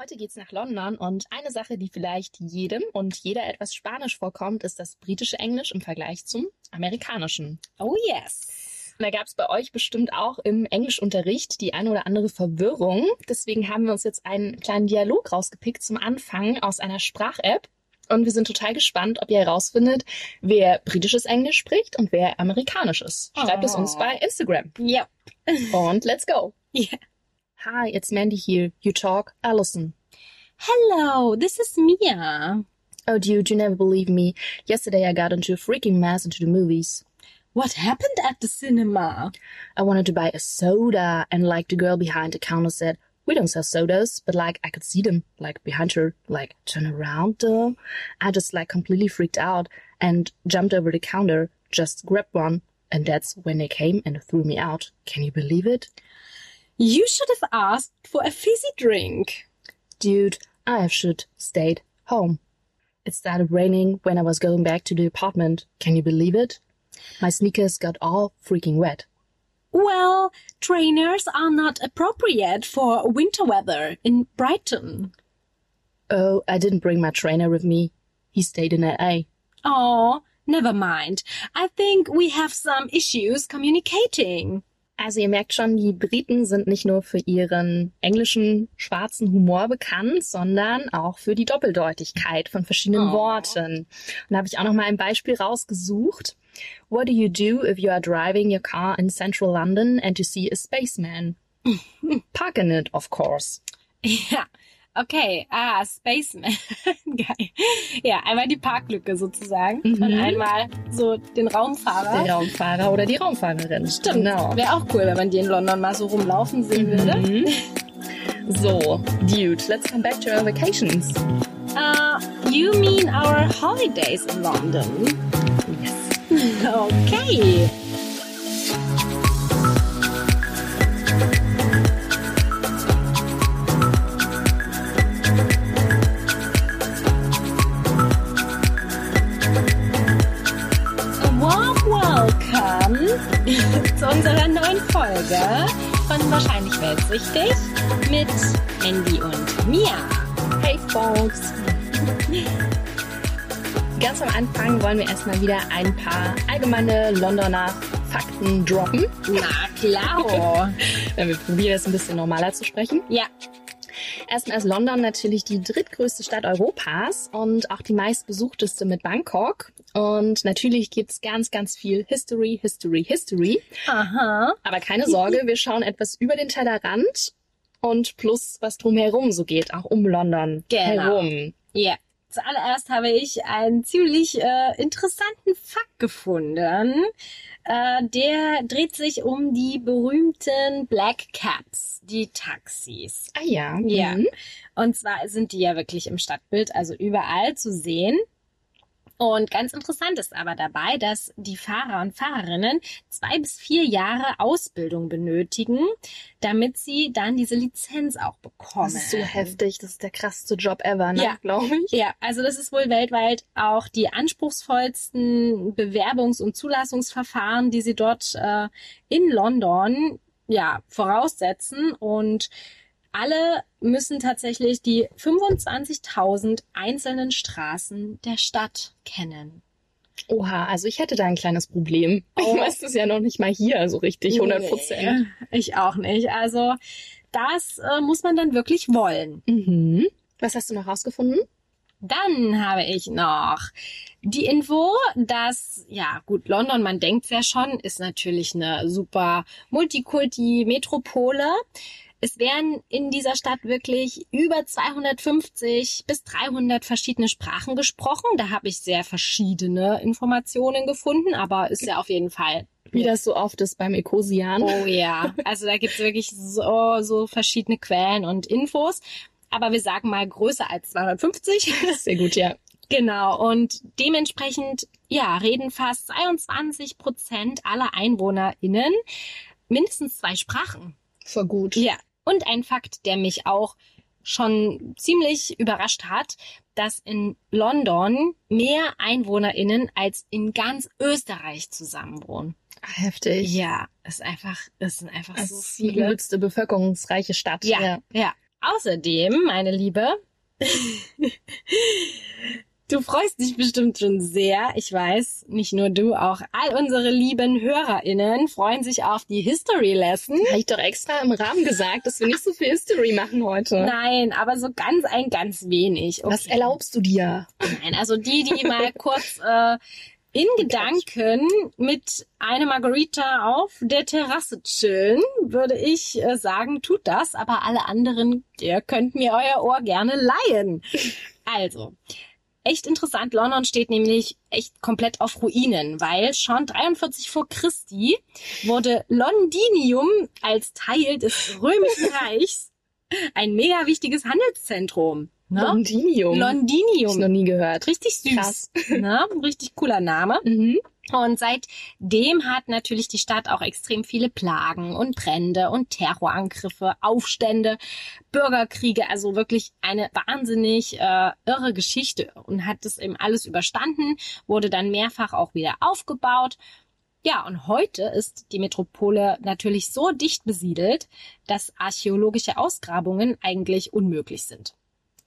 Heute geht's nach London und eine Sache, die vielleicht jedem und jeder etwas Spanisch vorkommt, ist das britische Englisch im Vergleich zum amerikanischen. Oh yes. Und da gab's bei euch bestimmt auch im Englischunterricht die eine oder andere Verwirrung. Deswegen haben wir uns jetzt einen kleinen Dialog rausgepickt zum Anfang aus einer Sprach-App. Und wir sind total gespannt, ob ihr herausfindet, wer britisches Englisch spricht und wer amerikanisches. Schreibt es uns Oh. bei Instagram. Yep. Und let's go. Yeah. Hi, it's Mandy here. You talk, Allison. Hello, this is Mia. Oh, dude, you never believe me. Yesterday I got into a freaking mess into the movies. What happened at the cinema? I wanted to buy a soda, and like the girl behind the counter said, we don't sell sodas, but like I could see them, like behind her, like turn around though. I just like completely freaked out and jumped over the counter, just grabbed one, and that's when they came and threw me out. Can you believe it? You should have asked for a fizzy drink. Dude, I have should stayed home. It started raining when I was going back to the apartment. Can you believe it? My sneakers got all freaking wet. Well, trainers are not appropriate for winter weather in Brighton. Oh, I didn't bring my trainer with me. He stayed in LA. Oh, never mind. I think we have some issues communicating. Also ihr merkt schon, die Briten sind nicht nur für ihren englischen schwarzen Humor bekannt, sondern auch für die Doppeldeutigkeit von verschiedenen Oh. Worten. Und da habe ich auch noch mal ein Beispiel rausgesucht. What do you do if you are driving your car in central London and you see a spaceman? Park in it, of course. Ja, okay. Ah, Spaceman. Geil. Ja, einmal die Parklücke sozusagen Mhm. und einmal so den Raumfahrer. Der Raumfahrer oder die Raumfahrerin. Stimmt. Genau. Wäre auch cool, wenn man die in London mal so rumlaufen sehen würde. Mhm. So, dude, let's come back to our vacations. Uh, you mean our holidays in London? Yes. Okay. Zu unserer neuen Folge von Wahrscheinlich Weltsichtig mit Mandy und Mia. Hey folks! Ganz am Anfang wollen wir erstmal wieder ein paar allgemeine Londoner Fakten droppen. Na klar. Wenn wir probieren, es ein bisschen normaler zu sprechen. ja, Erstmal ist London natürlich die drittgrößte Stadt Europas und auch die meistbesuchteste mit Bangkok. Und natürlich gibt's ganz, ganz viel History, History, History. aha. Aber keine Sorge, wir schauen etwas über den Tellerrand und plus was drumherum so geht, auch um London Genau. herum. Ja. Zuallererst habe ich einen ziemlich äh, interessanten Fakt gefunden. Äh, der dreht sich um die berühmten Black Cabs, die Taxis. Ah ja. Ja. Mhm. Und zwar sind die ja wirklich im Stadtbild, also überall zu sehen. Und ganz interessant ist aber dabei, dass die Fahrer und Fahrerinnen zwei bis vier Jahre Ausbildung benötigen, damit sie dann diese Lizenz auch bekommen. Das ist so heftig. Das ist der krasseste Job ever, ne? Ja. glaube ich. Ja, also das ist wohl weltweit auch die anspruchsvollsten Bewerbungs- und Zulassungsverfahren, die sie dort äh, in London ja voraussetzen und alle müssen tatsächlich die 25.000 einzelnen Straßen der Stadt kennen. Oha, also ich hätte da ein kleines Problem. Oh. Ich weiß es ja noch nicht mal hier so richtig, 100 Prozent. Nee, ich auch nicht. Also das äh, muss man dann wirklich wollen. Mhm. Was hast du noch rausgefunden? Dann habe ich noch die Info, dass, ja gut, London, man denkt's ja schon, ist natürlich eine super Multikulti-Metropole. Es werden in dieser Stadt wirklich über 250 bis 300 verschiedene Sprachen gesprochen. Da habe ich sehr verschiedene Informationen gefunden, aber ist ja auf jeden Fall Wie das so oft ist beim Ecosian. Oh ja, also da gibt's wirklich so, so verschiedene Quellen und Infos. Aber wir sagen mal größer als 250. Sehr gut, ja. genau. Und dementsprechend, ja, reden fast 22 Prozent aller EinwohnerInnen mindestens zwei Sprachen. Voll gut. Ja. Und ein Fakt, der mich auch schon ziemlich überrascht hat, dass in London mehr EinwohnerInnen als in ganz Österreich zusammenwohnen. Heftig. Ja, ist einfach, es sind einfach Das so ist die viele. übelste bevölkerungsreiche Stadt. Ja, ja. Außerdem, meine Liebe, du freust dich bestimmt schon sehr. Ich weiß, nicht nur du, auch all unsere lieben HörerInnen freuen sich auf die History Lesson. Habe ich doch extra im Rahmen gesagt, dass wir nicht so viel History machen heute. Nein, aber so ganz ein ganz wenig. Okay. Was erlaubst du dir? Nein, also die, die mal kurz äh, in Gedanken mit einer Margarita auf der Terrasse chillen, würde ich äh, sagen, tut das. Aber alle anderen, ihr könnt mir euer Ohr gerne leihen. Also, echt interessant. London steht nämlich echt komplett auf Ruinen, weil schon 43 vor Christi wurde Londinium als Teil des Römischen Reichs ein mega wichtiges Handelszentrum. Ne? Londinium. Londinium. Ich noch nie gehört. Richtig süß. Krass. Ne? Richtig cooler Name. Mhm. Und seitdem hat natürlich die Stadt auch extrem viele Plagen und Brände und Terrorangriffe, Aufstände, Bürgerkriege, also wirklich eine wahnsinnig äh, irre Geschichte und hat das eben alles überstanden, wurde dann mehrfach auch wieder aufgebaut. Ja, und heute ist die Metropole natürlich so dicht besiedelt, dass archäologische Ausgrabungen eigentlich unmöglich sind.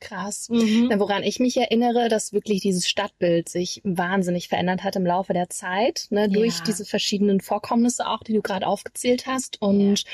Krass. Mhm. Woran ich mich erinnere, dass wirklich dieses Stadtbild sich wahnsinnig verändert hat im Laufe der Zeit, ne, durch ja. diese verschiedenen Vorkommnisse auch, die du gerade aufgezählt hast. Und ja.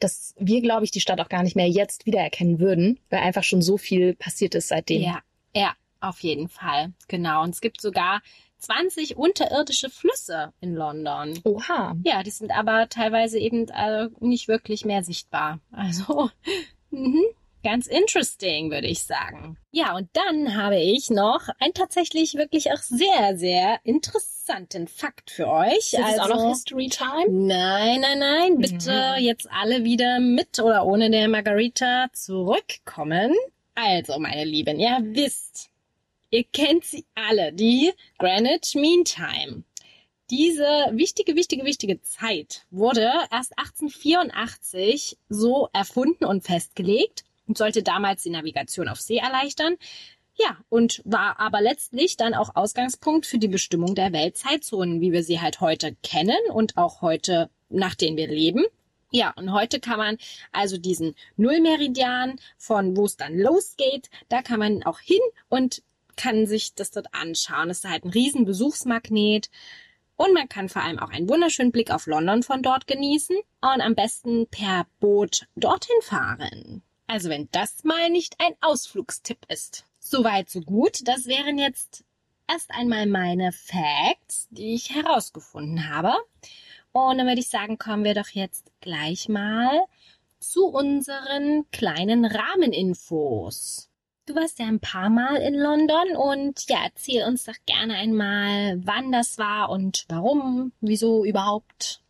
dass wir, glaube ich, die Stadt auch gar nicht mehr jetzt wiedererkennen würden, weil einfach schon so viel passiert ist seitdem. Ja, ja, auf jeden Fall. Genau. Und es gibt sogar 20 unterirdische Flüsse in London. Oha. Ja, die sind aber teilweise eben äh, nicht wirklich mehr sichtbar. Also, mhm. Ganz interesting, würde ich sagen. Ja, und dann habe ich noch einen tatsächlich wirklich auch sehr, sehr interessanten Fakt für euch. Ist also, auch noch also History Time? Nein, nein, nein. Bitte mhm. jetzt alle wieder mit oder ohne der Margarita zurückkommen. Also, meine Lieben, ihr wisst, ihr kennt sie alle, die Greenwich Mean Time. Diese wichtige, wichtige, wichtige Zeit wurde erst 1884 so erfunden und festgelegt und sollte damals die Navigation auf See erleichtern. Ja, und war aber letztlich dann auch Ausgangspunkt für die Bestimmung der Weltzeitzonen, wie wir sie halt heute kennen und auch heute, nach denen wir leben. Ja, und heute kann man also diesen Nullmeridian von wo es dann losgeht, da kann man auch hin und kann sich das dort anschauen. Das ist halt ein riesen Besuchsmagnet. Und man kann vor allem auch einen wunderschönen Blick auf London von dort genießen und am besten per Boot dorthin fahren. Also wenn das mal nicht ein Ausflugstipp ist. Soweit, so gut. Das wären jetzt erst einmal meine Facts, die ich herausgefunden habe. Und dann würde ich sagen, kommen wir doch jetzt gleich mal zu unseren kleinen Rahmeninfos. Du warst ja ein paar Mal in London und ja, erzähl uns doch gerne einmal, wann das war und warum, wieso überhaupt.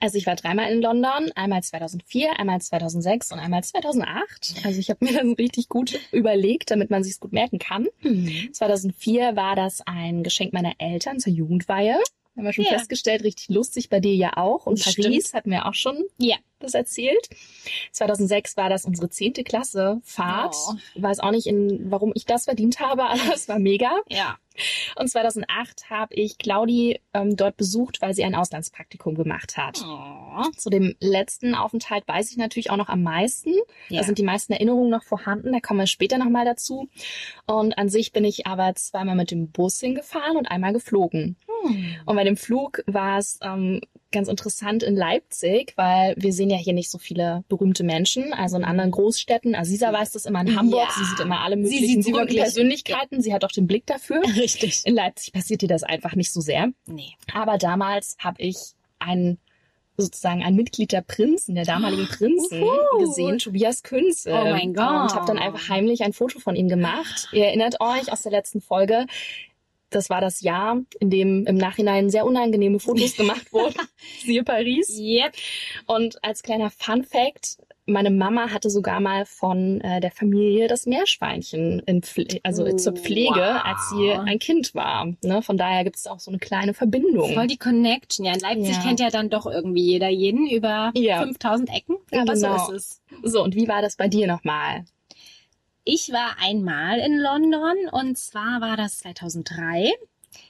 Also ich war dreimal in London, einmal 2004, einmal 2006 und einmal 2008. Also ich habe mir das richtig gut überlegt, damit man sich gut merken kann. Mhm. 2004 war das ein Geschenk meiner Eltern zur Jugendweihe. Haben wir schon ja. festgestellt, richtig lustig bei dir ja auch. Und Stimmt. Paris hatten wir auch schon ja. Das erzählt. 2006 war das unsere zehnte Klasse Fahrt. Oh. Weiß auch nicht, in, warum ich das verdient habe, aber es war mega. Ja. Und 2008 habe ich Claudi ähm, dort besucht, weil sie ein Auslandspraktikum gemacht hat. Oh. Zu dem letzten Aufenthalt weiß ich natürlich auch noch am meisten. Ja. Da sind die meisten Erinnerungen noch vorhanden. Da kommen wir später nochmal dazu. Und an sich bin ich aber zweimal mit dem Bus hingefahren und einmal geflogen. Hm. Und bei dem Flug war es ähm, ganz interessant in Leipzig, weil wir sehen ja hier nicht so viele berühmte Menschen, also in anderen Großstädten. Aziza weiß das immer in Hamburg. Ja. Sie sieht immer alle möglichen sie berühmten Persönlichkeiten. Sie hat auch den Blick dafür. Richtig. In Leipzig passiert ihr das einfach nicht so sehr. Nee. Aber damals habe ich einen sozusagen ein Mitglied der Prinzen, der damaligen Prinzen, Uhu. gesehen, Tobias Künze. Oh mein Gott. Und habe dann einfach heimlich ein Foto von ihm gemacht. Ihr erinnert euch aus der letzten Folge, das war das Jahr, in dem im Nachhinein sehr unangenehme Fotos gemacht wurden. Siehe Paris. Yep. Und als kleiner Fun Fact, meine Mama hatte sogar mal von äh, der Familie das Meerschweinchen in Pfle also oh, zur Pflege, wow. als sie ein Kind war. Ne? Von daher gibt es auch so eine kleine Verbindung. Voll die Connection. Ja, in Leipzig ja. kennt ja dann doch irgendwie jeder jeden über ja. 5000 Ecken. Aber genau. so ist es. So, und wie war das bei dir nochmal? Ich war einmal in London und zwar war das 2003.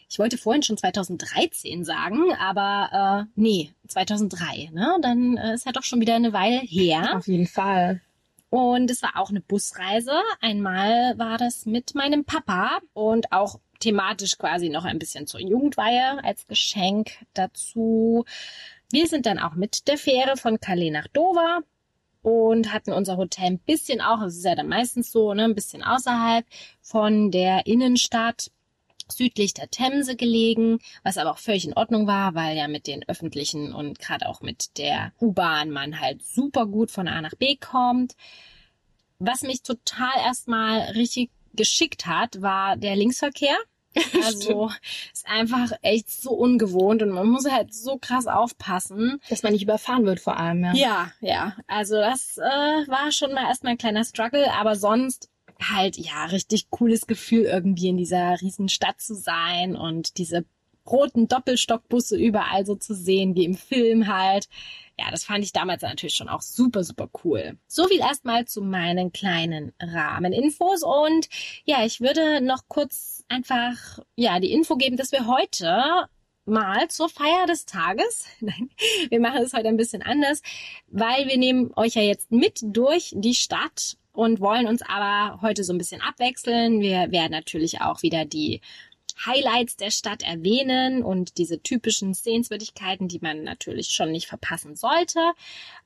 Ich wollte vorhin schon 2013 sagen, aber äh, nee, 2003. Ne? Dann äh, ist ja doch schon wieder eine Weile her. Auf jeden Fall. Und es war auch eine Busreise. Einmal war das mit meinem Papa und auch thematisch quasi noch ein bisschen zur Jugendweihe als Geschenk dazu. Wir sind dann auch mit der Fähre von Calais nach Dover und hatten unser Hotel ein bisschen auch, es ist ja dann meistens so, ne, ein bisschen außerhalb von der Innenstadt südlich der Themse gelegen, was aber auch völlig in Ordnung war, weil ja mit den öffentlichen und gerade auch mit der U-Bahn man halt super gut von A nach B kommt. Was mich total erstmal richtig geschickt hat, war der Linksverkehr. Also ist einfach echt so ungewohnt und man muss halt so krass aufpassen. Dass man nicht überfahren wird vor allem, ja. Ja, ja. Also das äh, war schon mal erstmal ein kleiner Struggle, aber sonst halt, ja, richtig cooles Gefühl, irgendwie in dieser riesen Stadt zu sein und diese roten Doppelstockbusse überall so zu sehen, wie im Film halt. Ja, das fand ich damals natürlich schon auch super, super cool. So viel erstmal zu meinen kleinen Rahmeninfos und ja, ich würde noch kurz einfach, ja, die Info geben, dass wir heute mal zur Feier des Tages. Nein, wir machen es heute ein bisschen anders, weil wir nehmen euch ja jetzt mit durch die Stadt und wollen uns aber heute so ein bisschen abwechseln. Wir werden natürlich auch wieder die Highlights der Stadt erwähnen und diese typischen Sehenswürdigkeiten, die man natürlich schon nicht verpassen sollte,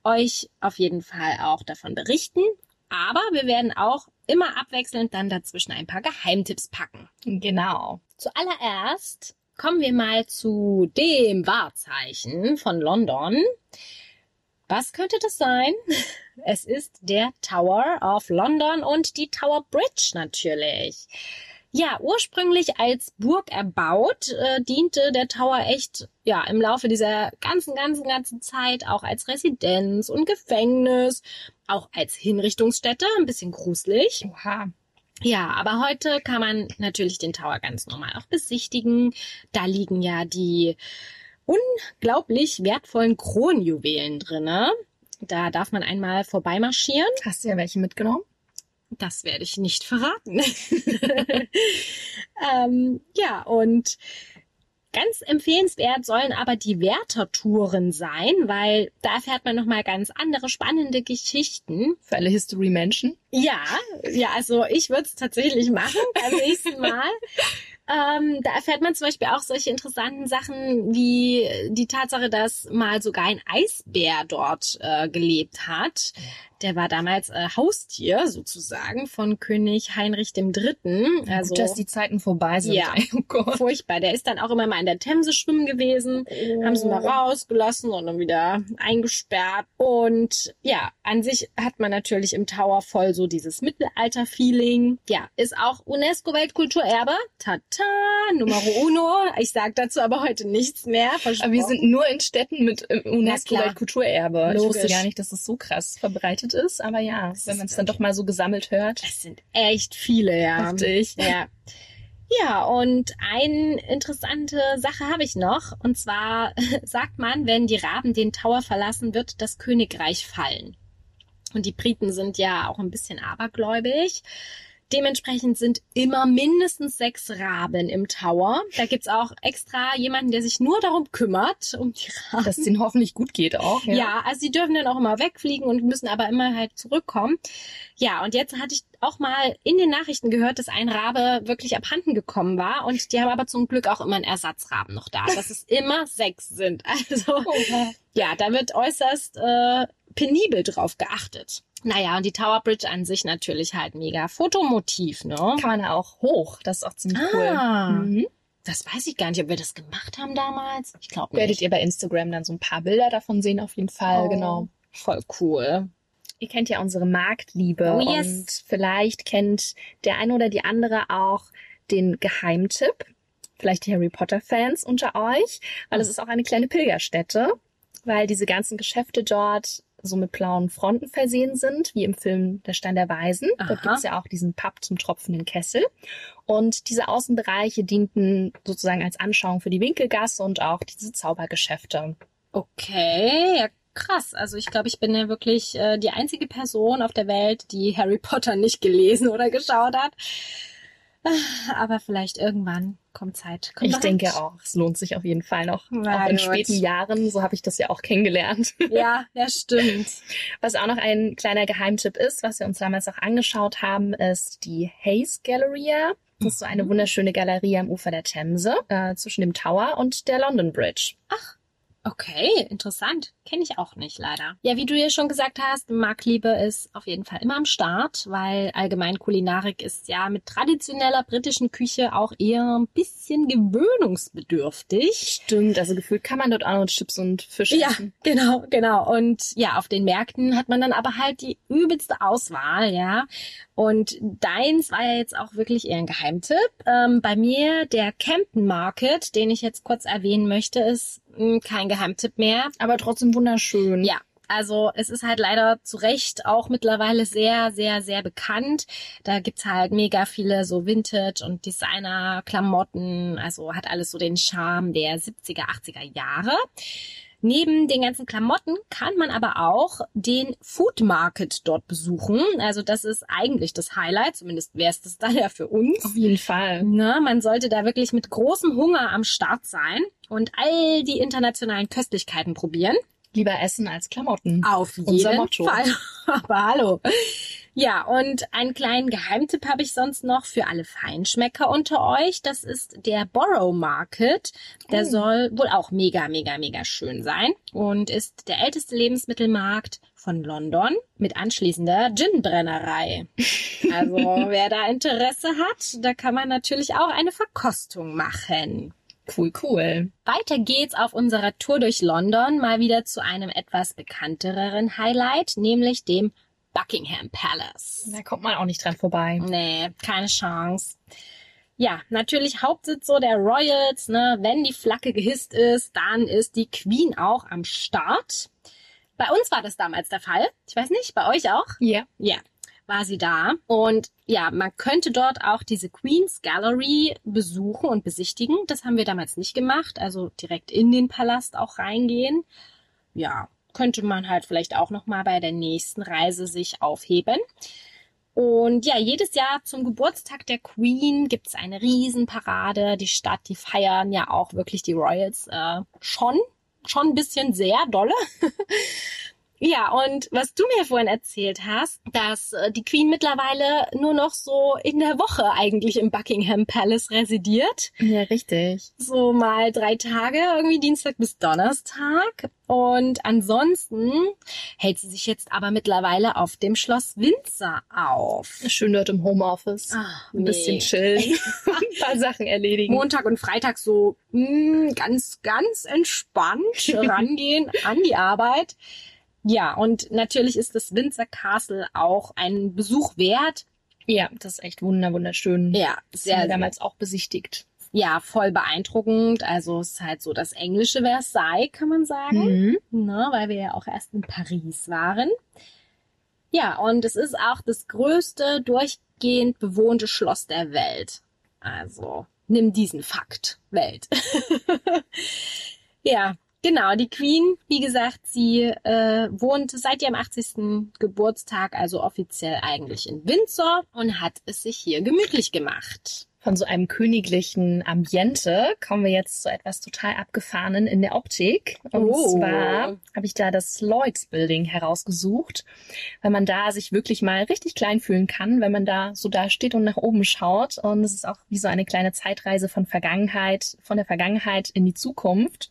euch auf jeden Fall auch davon berichten. Aber wir werden auch immer abwechselnd dann dazwischen ein paar Geheimtipps packen. Genau. Zuallererst kommen wir mal zu dem Wahrzeichen von London. Was könnte das sein? Es ist der Tower of London und die Tower Bridge natürlich. Ja, ursprünglich als Burg erbaut, äh, diente der Tower echt ja im Laufe dieser ganzen, ganzen, ganzen Zeit auch als Residenz und Gefängnis, auch als Hinrichtungsstätte, ein bisschen gruselig. Oha. Ja, aber heute kann man natürlich den Tower ganz normal auch besichtigen. Da liegen ja die unglaublich wertvollen Kronjuwelen drinne. Da darf man einmal vorbeimarschieren. Hast du ja welche mitgenommen? Das werde ich nicht verraten. ähm, ja, und ganz empfehlenswert sollen aber die Wärtertouren sein, weil da erfährt man nochmal ganz andere spannende Geschichten. Für alle History-Menschen? Ja, ja, also ich würde es tatsächlich machen beim nächsten Mal. Ähm, da erfährt man zum Beispiel auch solche interessanten Sachen wie die Tatsache, dass mal sogar ein Eisbär dort äh, gelebt hat. Der war damals äh, Haustier sozusagen von König Heinrich III. Also, Gut, dass die Zeiten vorbei sind. Ja, oh furchtbar. Der ist dann auch immer mal in der Themse schwimmen gewesen, oh. haben sie mal rausgelassen und dann wieder eingesperrt. Und ja, an sich hat man natürlich im Tower voll so dieses Mittelalter-Feeling. Ja, ist auch UNESCO-Weltkulturerbe. Tata, Numero uno. Ich sag dazu aber heute nichts mehr. Aber wir sind nur in Städten mit äh, UNESCO-Weltkulturerbe. Ich wusste gar nicht, dass es das so krass verbreitet ist. Aber ja, das wenn man es dann doch mal so gesammelt hört. Es sind echt viele, ja. Richtig. Ja. Ja, und eine interessante Sache habe ich noch. Und zwar sagt man, wenn die Raben den Tower verlassen, wird das Königreich fallen. Und die Briten sind ja auch ein bisschen abergläubig. Dementsprechend sind immer mindestens sechs Raben im Tower. Da gibt's auch extra jemanden, der sich nur darum kümmert, um die Raben. Dass es ihnen hoffentlich gut geht auch. Ja. ja, also sie dürfen dann auch immer wegfliegen und müssen aber immer halt zurückkommen. Ja, und jetzt hatte ich auch mal in den Nachrichten gehört, dass ein Rabe wirklich abhanden gekommen war und die haben aber zum Glück auch immer einen Ersatzraben noch da, dass es immer sechs sind. Also okay. ja, da wird äußerst äh, penibel drauf geachtet. Naja, und die Tower Bridge an sich natürlich halt mega Fotomotiv, ne? Kann man ja auch hoch. Das ist auch ziemlich ah, cool. Mhm. Das weiß ich gar nicht, ob wir das gemacht haben damals. Ich glaube nicht. Werdet ihr bei Instagram dann so ein paar Bilder davon sehen, auf jeden Fall, oh, genau. Voll cool. Ihr kennt ja unsere Marktliebe oh, yes. und vielleicht kennt der eine oder die andere auch den Geheimtipp. Vielleicht die Harry Potter Fans unter euch, weil es ist auch eine kleine Pilgerstätte, weil diese ganzen Geschäfte dort so mit blauen Fronten versehen sind, wie im Film Der Stein der Weisen. Aha. Dort gibt's ja auch diesen Pub zum tropfenden Kessel. Und diese Außenbereiche dienten sozusagen als Anschauung für die Winkelgasse und auch diese Zaubergeschäfte. Okay, ja krass. Also ich glaube, ich bin ja wirklich äh, die einzige Person auf der Welt, die Harry Potter nicht gelesen oder geschaut hat. Aber vielleicht irgendwann kommt Zeit. Kommt ich denke Zeit. auch, es lohnt sich auf jeden Fall noch. Na auch in gut. späten Jahren, so habe ich das ja auch kennengelernt. Ja, ja, stimmt. Was auch noch ein kleiner Geheimtipp ist, was wir uns damals auch angeschaut haben, ist die Hayes Galleria. Das ist so eine wunderschöne Galerie am Ufer der Themse, äh, zwischen dem Tower und der London Bridge. Okay, interessant. Kenne ich auch nicht, leider. Ja, wie du ja schon gesagt hast, Marktliebe ist auf jeden Fall immer am Start, weil allgemein Kulinarik ist ja mit traditioneller britischen Küche auch eher ein bisschen gewöhnungsbedürftig. Stimmt, also gefühlt kann man dort auch noch Chips und Fisch Ja, essen. genau, genau. Und ja, auf den Märkten hat man dann aber halt die übelste Auswahl, ja. Und deins war ja jetzt auch wirklich eher ein Geheimtipp. Ähm, bei mir der Campton Market, den ich jetzt kurz erwähnen möchte, ist kein Geheimtipp mehr. Aber trotzdem wunderschön. Ja, also es ist halt leider zu Recht auch mittlerweile sehr, sehr, sehr bekannt. Da gibt's halt mega viele so Vintage- und Designer-Klamotten. Also hat alles so den Charme der 70er, 80er Jahre. Neben den ganzen Klamotten kann man aber auch den Food Market dort besuchen. Also das ist eigentlich das Highlight, zumindest wäre es das dann ja für uns. Auf jeden Fall. Na, man sollte da wirklich mit großem Hunger am Start sein und all die internationalen Köstlichkeiten probieren. Lieber essen als Klamotten. Auf jeden. Fall. Aber hallo. Ja, und einen kleinen Geheimtipp habe ich sonst noch für alle Feinschmecker unter euch. Das ist der Borough Market. Der Oh. soll wohl auch mega, mega, mega schön sein und ist der älteste Lebensmittelmarkt von London mit anschließender Gin-Brennerei. Also wer da Interesse hat, da kann man natürlich auch eine Verkostung machen. Cool, cool. Weiter geht's auf unserer Tour durch London mal wieder zu einem etwas bekanntereren Highlight, nämlich dem Buckingham Palace. Da kommt man auch nicht dran vorbei. Nee, keine Chance. Ja, natürlich Hauptsitz so der Royals, ne? Wenn die Flagge gehisst ist, dann ist die Queen auch am Start. Bei uns war das damals der Fall. Ich weiß nicht, bei euch auch? Ja. Ja, war sie da. Und ja, man könnte dort auch diese Queen's Gallery besuchen und besichtigen. Das haben wir damals nicht gemacht. Also direkt in den Palast auch reingehen. Ja, könnte man halt vielleicht auch noch mal bei der nächsten Reise sich aufheben. Und ja, jedes Jahr zum Geburtstag der Queen gibt's eine Riesenparade. Die Stadt, die feiern ja auch wirklich die Royals äh, schon, schon ein bisschen sehr dolle. Ja, und was du mir vorhin erzählt hast, dass äh, die Queen mittlerweile nur noch so in der Woche eigentlich im Buckingham Palace residiert. Ja, richtig. So mal drei Tage, irgendwie Dienstag bis Donnerstag. Und ansonsten hält sie sich jetzt aber mittlerweile auf dem Schloss Windsor auf. Schön dort im Homeoffice. Ach, Ein bisschen chillen. Ein paar Sachen erledigen. Montag und Freitag so mh, ganz, ganz entspannt rangehen an die Arbeit. Ja, und natürlich ist das Windsor Castle auch ein Besuch wert. Ja, das ist echt wunder, wunderschön. Ja, sehr damals auch besichtigt. ja, voll beeindruckend. Also es ist halt so das englische Versailles, kann man sagen. Mhm. ne, weil wir ja auch erst in Paris waren. Ja, und es ist auch das größte durchgehend bewohnte Schloss der Welt. Also, nimm diesen Fakt, Welt. ja, genau, die Queen, wie gesagt, sie äh, wohnt seit ihrem 80. Geburtstag, also offiziell eigentlich in Windsor und hat es sich hier gemütlich gemacht. Von so einem königlichen Ambiente kommen wir jetzt zu etwas total abgefahrenen in der Optik. Und Oh. zwar habe ich da das Lloyds Building herausgesucht, weil man da sich wirklich mal richtig klein fühlen kann, wenn man da so da steht und nach oben schaut. Und es ist auch wie so eine kleine Zeitreise von Vergangenheit, von der Vergangenheit in die Zukunft.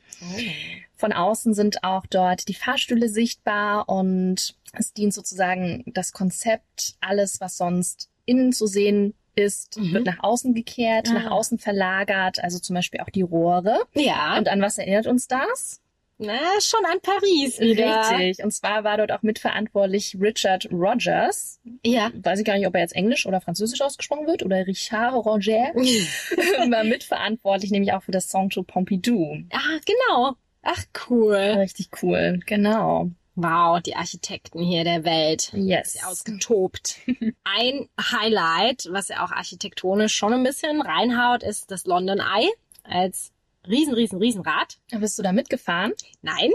Von außen sind auch dort die Fahrstühle sichtbar und es dient sozusagen das Konzept, alles, was sonst innen zu sehen ist, Mhm. wird nach außen gekehrt, Ah. nach außen verlagert, also zum Beispiel auch die Rohre. Ja, Und an was erinnert uns das? na, schon an Paris wieder. Richtig. Und zwar war dort auch mitverantwortlich Richard Rogers. Ja. Weiß ich gar nicht, ob er jetzt Englisch oder Französisch ausgesprochen wird oder Richard Roger. war mitverantwortlich, nämlich auch für das Song to Pompidou. Ah, genau. Ach, cool. Richtig cool. Genau. Wow, die Architekten hier der Welt. Yes. Ja ausgetobt. Ein Highlight, was ja auch architektonisch schon ein bisschen reinhaut, ist das London Eye als riesen, riesen, riesen Rad. Bist du da mitgefahren? Nein.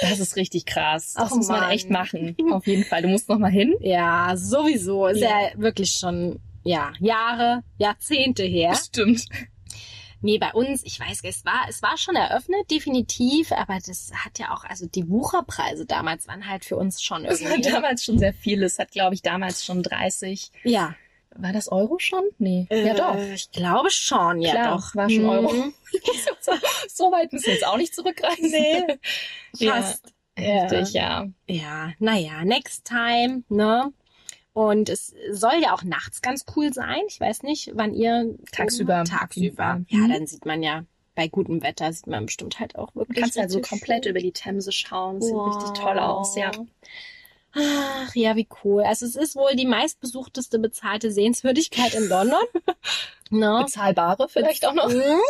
Das ist richtig krass. Das Ach, muss man echt machen. Auf jeden Fall. Du musst noch mal hin. Ja, sowieso. Ist ja, wirklich schon, ja, Jahre, Jahrzehnte her. Stimmt. Nee, bei uns, ich weiß, es war, es war schon eröffnet, definitiv, aber das hat ja auch, also die Wucherpreise damals waren halt für uns schon Das war irgendwie. damals schon sehr viel. Es hat, glaube ich, damals schon 30. ja. War das Euro schon? Nee. ja, doch. Äh, Ich glaube schon, ja Klar, doch. war schon Mhm. Euro. so, so weit müssen wir jetzt auch nicht zurückreisen. Nee, Ja. Fast. Heftig, ja. Ja, naja, next time, ne? Und es soll ja auch nachts ganz cool sein. Ich weiß nicht, wann ihr Tagsüber, Tagsüber. Ja, Mhm. dann sieht man ja bei gutem Wetter sieht man bestimmt halt auch Du wirklich. kannst halt so komplett schön. über die Themse schauen. Sieht Wow. richtig toll aus, ja. Ach, ja, wie cool. Also es ist wohl die meistbesuchteste bezahlte Sehenswürdigkeit in London. ne? Bezahlbare vielleicht auch noch. Mhm.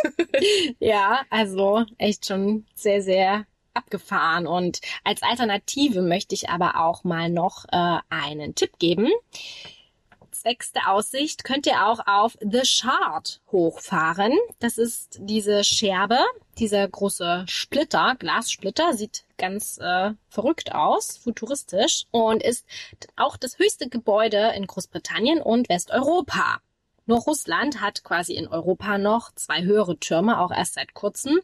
ja, also echt schon sehr, sehr abgefahren. Und als Alternative möchte ich aber auch mal noch äh, einen Tipp geben. Der Aussicht könnt ihr auch auf The Shard hochfahren. Das ist diese Scherbe, dieser große Splitter, Glassplitter, sieht ganz äh, verrückt aus, futuristisch und ist auch das höchste Gebäude in Großbritannien und Westeuropa. Nur Russland hat quasi in Europa noch zwei höhere Türme, auch erst seit kurzem.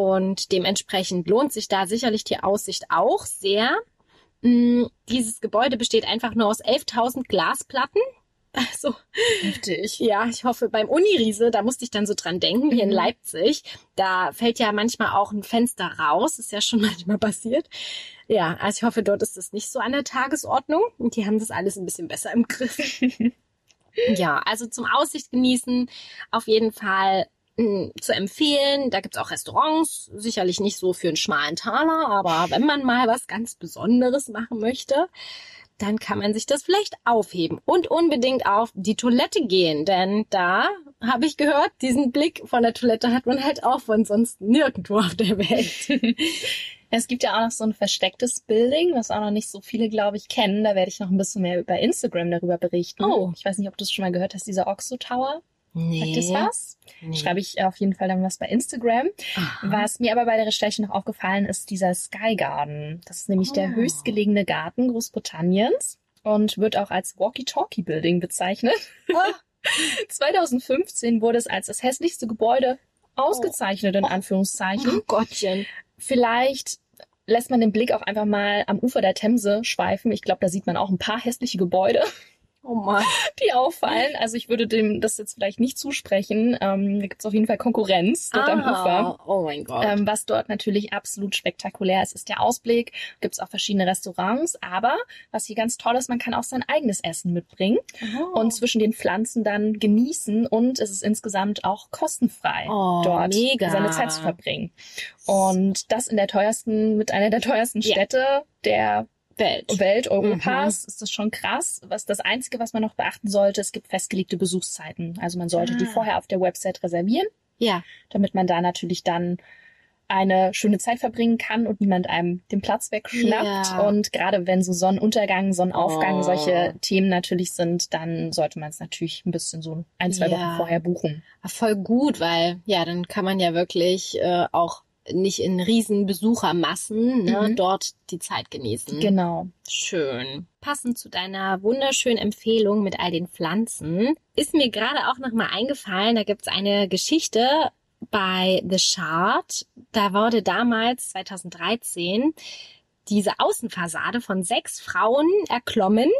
Und dementsprechend lohnt sich da sicherlich die Aussicht auch sehr. Mm, Dieses Gebäude besteht einfach nur aus 11.000 Glasplatten. Also, Heftig. ja, ich hoffe, beim Uniriese, da musste ich dann so dran denken, hier in Mhm. Leipzig, da fällt ja manchmal auch ein Fenster raus, ist ja schon manchmal passiert. Ja, also ich hoffe, dort ist es nicht so an der Tagesordnung und die haben das alles ein bisschen besser im Griff. ja, also zum Aussicht genießen auf jeden Fall mh, zu empfehlen. Da gibt's auch Restaurants, sicherlich nicht so für einen schmalen Taler, aber wenn man mal was ganz Besonderes machen möchte, dann kann man sich das vielleicht aufheben und unbedingt auf die Toilette gehen, denn da habe ich gehört, diesen Blick von der Toilette hat man halt auch von sonst nirgendwo auf der Welt. Es gibt ja auch noch so ein verstecktes Building, was auch noch nicht so viele, glaube ich, kennen. Da werde ich noch ein bisschen mehr über Instagram darüber berichten. Oh. Ich weiß nicht, ob du es schon mal gehört hast, dieser Oxo Tower. Nee. Sagt das was? Nee. Schreibe ich auf jeden Fall dann was bei Instagram. Aha. Was mir aber bei der Recherche noch aufgefallen ist, dieser Sky Garden. Das ist nämlich der Oh. höchstgelegene Garten Großbritanniens und wird auch als Walkie-Talkie Building bezeichnet. Ah. 2015 wurde es als das hässlichste Gebäude ausgezeichnet, in Anführungszeichen. Oh Gottchen. Vielleicht lässt man den Blick auch einfach mal am Ufer der Themse schweifen. Ich glaube, da sieht man auch ein paar hässliche Gebäude, Oh Mann. die auffallen. Also ich würde dem das jetzt vielleicht nicht zusprechen. Ähm, da gibt es auf jeden Fall Konkurrenz dort am Ufer. Ah, Oh mein Gott. Ähm, was dort natürlich absolut spektakulär ist, ist der Ausblick. Gibt es auch verschiedene Restaurants, aber was hier ganz toll ist, man kann auch sein eigenes Essen mitbringen oh. und zwischen den Pflanzen dann genießen und es ist insgesamt auch kostenfrei Oh, dort mega. seine Zeit zu verbringen. Und das in der teuersten, mit einer der teuersten. Städte der Welt. Welt Europas Mhm. ist das schon krass. Was das Einzige, was man noch beachten sollte, es gibt festgelegte Besuchszeiten. Also man sollte die Ah. vorher auf der Website reservieren, Ja. damit man da natürlich dann eine schöne Zeit verbringen kann und niemand einem den Platz wegschnappt. Ja. Und gerade wenn so Sonnenuntergang, Sonnenaufgang Oh. solche Themen natürlich sind, dann sollte man es natürlich ein bisschen so ein, zwei Ja. Wochen vorher buchen. Ah, Voll gut, weil ja, dann kann man ja wirklich äh, auch nicht in riesen Besuchermassen ne, Mhm. dort die Zeit genießen. Genau. Schön. Passend zu deiner wunderschönen Empfehlung mit all den Pflanzen ist mir gerade auch noch mal eingefallen, da gibt's eine Geschichte bei The Shard. Da wurde damals 2013 diese Außenfassade von sechs Frauen erklommen,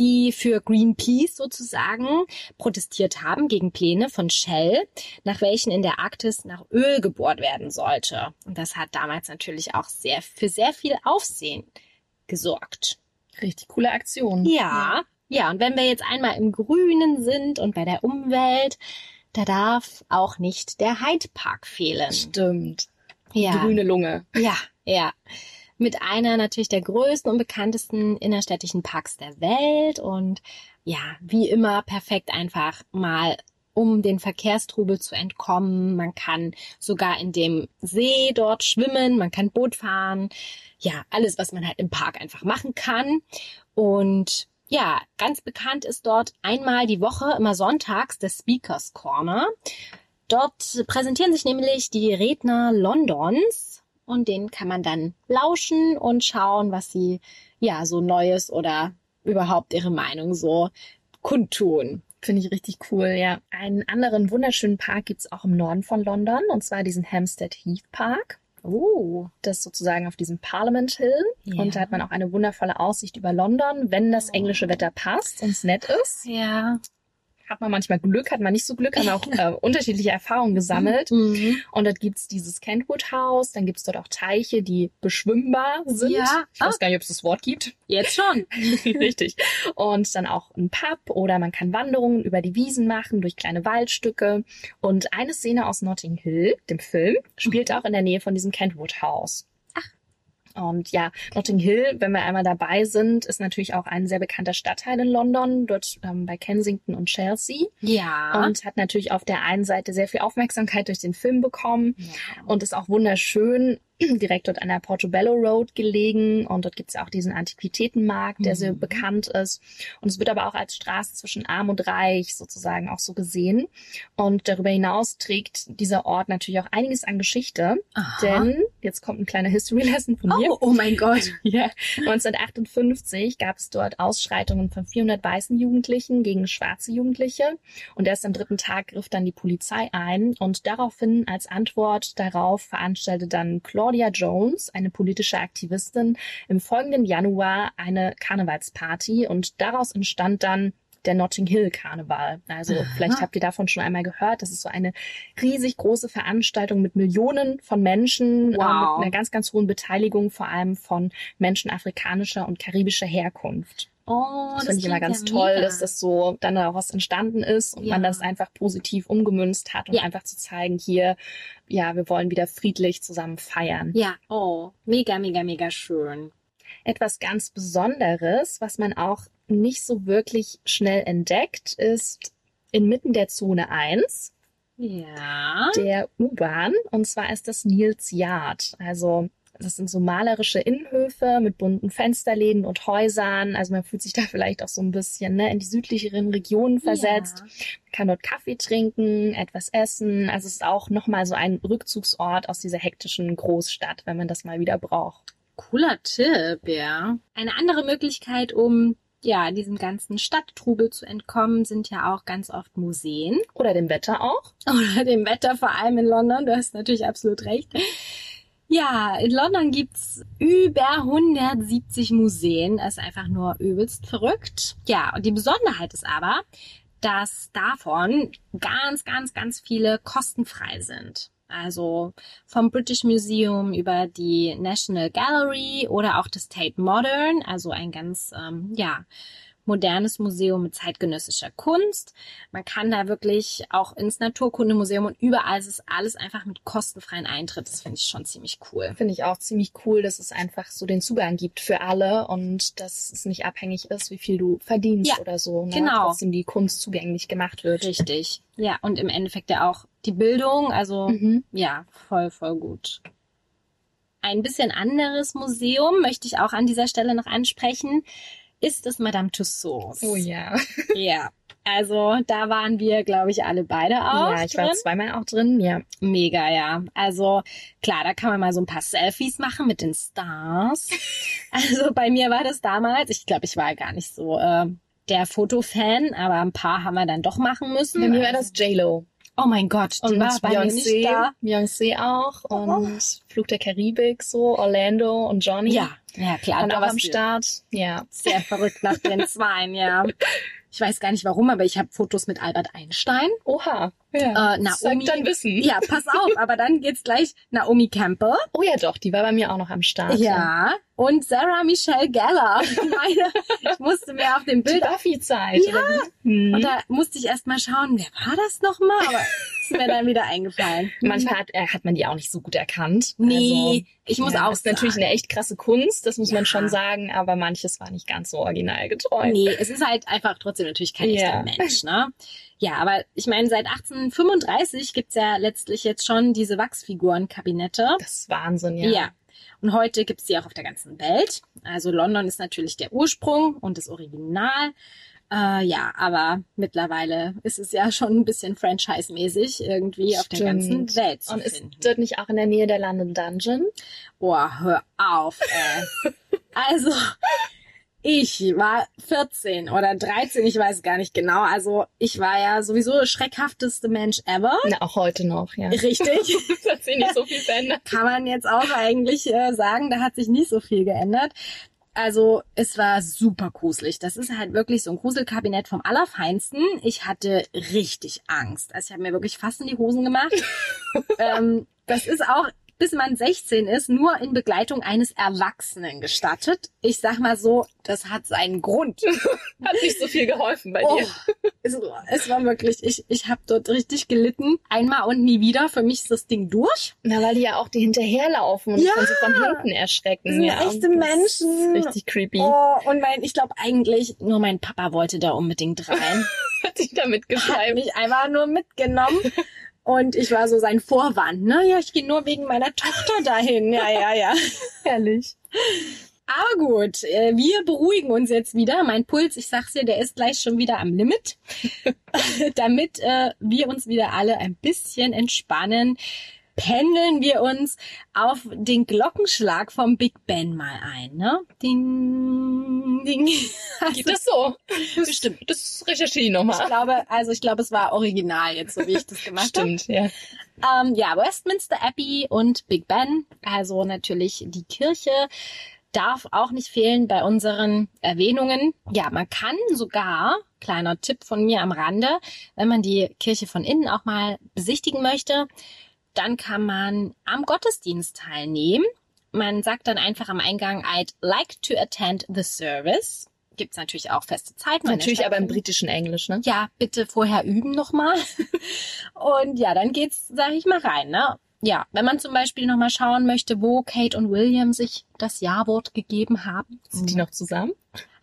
die für Greenpeace sozusagen protestiert haben gegen Pläne von Shell, nach welchen in der Arktis nach Öl gebohrt werden sollte. Und das hat damals natürlich auch sehr für sehr viel Aufsehen gesorgt. Richtig coole Aktion. Ja, ja, und wenn wir jetzt einmal im Grünen sind und bei der Umwelt, da darf auch nicht der Hyde Park fehlen. Stimmt. Ja, Grüne Lunge. ja, ja. Mit einer natürlich der größten und bekanntesten innerstädtischen Parks der Welt und ja, wie immer perfekt einfach mal um den Verkehrstrubel zu entkommen. Man kann sogar in dem See dort schwimmen, man kann Boot fahren. Ja, alles, was man halt im Park einfach machen kann. Und ja, ganz bekannt ist dort einmal die Woche, immer sonntags, der Speakers Corner. Dort präsentieren sich nämlich die Redner Londons und denen kann man dann lauschen und schauen, was sie ja so Neues oder überhaupt ihre Meinung so kundtun. Finde ich richtig cool, ja. Einen anderen wunderschönen Park gibt's auch im Norden von London, und zwar diesen Hampstead Heath Park. Oh. Das ist sozusagen auf diesem Parliament Hill. Ja. Und da hat man auch eine wundervolle Aussicht über London, wenn das englische Wetter passt und es nett ist. Ja. Hat man manchmal Glück, hat man nicht so Glück, haben wir auch äh, unterschiedliche Erfahrungen gesammelt. Mhm. Und dort gibt's dieses Kentwood House, dann gibt's dort auch Teiche, die beschwimmbar sind. Ja. Ich weiß gar nicht, ob es das Wort gibt. Jetzt schon. Richtig. Und dann auch ein Pub oder man kann Wanderungen über die Wiesen machen, durch kleine Waldstücke. Und eine Szene aus Notting Hill, dem Film, spielt auch in der Nähe von diesem Kentwood House. Und ja, Notting Hill, wenn wir einmal dabei sind, ist natürlich auch ein sehr bekannter Stadtteil in London, dort ähm, bei Kensington und Chelsea. Ja. Und hat natürlich auf der einen Seite sehr viel Aufmerksamkeit durch den Film bekommen ja. und ist auch wunderschön, direkt dort an der Portobello Road gelegen. Und dort gibt's ja auch diesen Antiquitätenmarkt, der sehr Mhm. bekannt ist. Und es wird aber auch als Straße zwischen Arm und Reich sozusagen auch so gesehen. Und darüber hinaus trägt dieser Ort natürlich auch einiges an Geschichte. Aha. Denn, jetzt kommt ein kleiner History Lesson von mir. oh, oh mein Gott. Ja, 1958 gab es dort Ausschreitungen von 400 weißen Jugendlichen gegen schwarze Jugendliche. Und erst am dritten Tag griff dann die Polizei ein. Und daraufhin, als Antwort darauf, veranstaltete dann Claudia Jones, eine politische Aktivistin, im folgenden Januar eine Karnevalsparty. Und daraus entstand dann der Notting Hill Karneval. Also Aha. vielleicht habt ihr davon schon einmal gehört. Das ist so eine riesig große Veranstaltung mit Millionen von Menschen, äh, Wow. mit einer ganz, ganz hohen Beteiligung, vor allem von Menschen afrikanischer und karibischer Herkunft. Oh, Das, finde ich immer ganz ja toll, mega. dass das so dann daraus entstanden ist und Ja. man das einfach positiv umgemünzt hat, um Ja. einfach zu zeigen, hier, ja, wir wollen wieder friedlich zusammen feiern. Ja, oh, mega, mega, mega schön. Etwas ganz Besonderes, was man auch nicht so wirklich schnell entdeckt, ist inmitten der Zone 1 Ja. der U-Bahn. Und zwar ist das Niels Yard. Also das sind so malerische Innenhöfe mit bunten Fensterläden und Häusern. Also man fühlt sich da vielleicht auch so ein bisschen ne, in die südlicheren Regionen versetzt. Ja. Man kann dort Kaffee trinken, etwas essen. Also es ist auch nochmal so ein Rückzugsort aus dieser hektischen Großstadt, wenn man das mal wieder braucht. Cooler Tipp, ja. Eine andere Möglichkeit, um ja diesem ganzen Stadttrubel zu entkommen, sind ja auch ganz oft Museen Oder dem Wetter auch. oder dem Wetter, vor allem in London. Du hast natürlich absolut recht. Ja, in London gibt's über 170 Museen. Das ist einfach nur übelst verrückt. Ja, und die Besonderheit ist aber, dass davon ganz, ganz, ganz viele kostenfrei sind. Also vom British Museum über die National Gallery oder auch das Tate Modern, also ein ganz, ähm, ja, modernes Museum mit zeitgenössischer Kunst. Man kann da wirklich auch ins Naturkundemuseum und überall ist es alles einfach mit kostenfreien Eintritt. Das finde ich schon ziemlich cool. Finde ich auch ziemlich cool, dass es einfach so den Zugang gibt für alle und dass es nicht abhängig ist, wie viel du verdienst Ja, oder so. Ne? genau. Trotzdem die Kunst zugänglich gemacht wird. Richtig. Ja, und im Endeffekt ja auch die Bildung, also Mhm. ja, voll, voll gut. Ein bisschen anderes Museum möchte ich auch an dieser Stelle noch ansprechen, ist das Madame Tussauds. Oh ja. Ja. Also da waren wir, glaube ich, alle beide auch. ja, ich war drin. zweimal auch drin. Ja. Mega, ja. Also klar, da kann man mal so ein paar Selfies machen mit den Stars. Also bei mir war das damals, ich glaube, ich war gar nicht so äh, der Fotofan, aber ein paar haben wir dann doch machen müssen. Bei mir war das J-Lo. Oh mein Gott, die Und war bei Beyoncé. Beyoncé auch. Und Flug der Karibik so, Orlando und Johnny. Ja, ja klar, Und auch am Start. Ja. Sehr verrückt nach den Zweien, ja. Ich weiß gar nicht warum, aber ich habe Fotos mit Albert Einstein. Oha. Ja. Äh, Naomi. dein Wissen. Ja, pass auf, aber dann geht's gleich Naomi Campbell. Oh ja, doch, die war bei mir auch noch am Start. Ja. Und Sarah Michelle Gellar. Ich meine, ich musste mir auf dem Bild Buffy-Zeit. Ja. Hm. und da musste ich erst mal schauen, wer war das nochmal? Aber ist mir dann wieder eingefallen. Manchmal hat, äh, hat man die auch nicht so gut erkannt. Nee, ich muss ja, auch ist natürlich sagen. eine echt krasse Kunst, das muss Ja. man schon sagen, aber manches war nicht ganz so originalgetreu. Nee, es ist halt einfach trotzdem natürlich kein Ja. echter Mensch, ne? Ja, aber ich meine, seit 1835 gibt's ja letztlich jetzt schon diese Wachsfigurenkabinette. Das ist Wahnsinn, ja. Ja. Und heute gibt's die auch auf der ganzen Welt. Also London ist natürlich der Ursprung und das Original. Äh, ja, aber mittlerweile ist es ja schon ein bisschen franchise-mäßig irgendwie auf der ganzen Welt zu Und ist finden. dort nicht auch in der Nähe der London Dungeon? Oh, hör auf, ey. also, ich war 14 oder 13, ich weiß gar nicht genau. Also ich war ja sowieso der schreckhafteste Mensch ever. Na, auch heute noch, ja. Richtig. das hat sich nicht so viel verändert. Kann man jetzt auch eigentlich äh, sagen, da hat sich nicht so viel geändert. Also es war super gruselig. Das ist halt wirklich so ein Gruselkabinett vom Allerfeinsten. Ich hatte richtig Angst. Also ich habe mir wirklich fast in die Hosen gemacht. ähm, das ist auch bis man 16 ist, nur in Begleitung eines Erwachsenen gestattet. Ich sag mal so, das hat seinen Grund. hat nicht so viel geholfen bei Oh, dir. es, es war wirklich, ich, ich habe dort richtig gelitten. Einmal und nie wieder. Für mich ist das Ding durch. Na, weil die ja auch die hinterherlaufen und Ja. so von hinten erschrecken. Sind ja, echte Menschen. Richtig creepy. Oh, und mein, ich glaube eigentlich, nur mein Papa wollte da unbedingt rein. Hat dich damit hat geschleimt. mich einfach nur mitgenommen. Und ich war so sein Vorwand, ne? Ja, ich gehe nur wegen meiner Tochter dahin. Ja, ja, ja. Herrlich. Aber gut, äh, wir beruhigen uns jetzt wieder. Mein Puls, ich sag's dir, der ist gleich schon wieder am Limit. Damit äh, wir uns wieder alle ein bisschen entspannen, pendeln wir uns auf den Glockenschlag vom Big Ben mal ein, ne? Ding, ding. Geht das so? Bestimmt. Das recherchiere ich Ich nochmal. glaube, also ich glaube, es war original jetzt, so wie ich das gemacht habe. Stimmt, ja. Ähm, ja, Westminster Abbey und Big Ben, also natürlich die Kirche, darf auch nicht fehlen bei unseren Erwähnungen. Ja, man kann sogar, kleiner Tipp von mir am Rande, wenn man die Kirche von innen auch mal besichtigen möchte, dann kann man am Gottesdienst teilnehmen. Man sagt dann einfach am Eingang, I'd like to attend the service. Gibt's natürlich auch feste Zeiten. Natürlich aber im britischen Englisch, ne? Ja, bitte vorher üben nochmal. Und ja, dann geht's, sag ich mal, rein, ne? Ja, wenn man zum Beispiel nochmal schauen möchte, wo Kate und William sich das Ja-Wort gegeben haben. Sind die noch zusammen?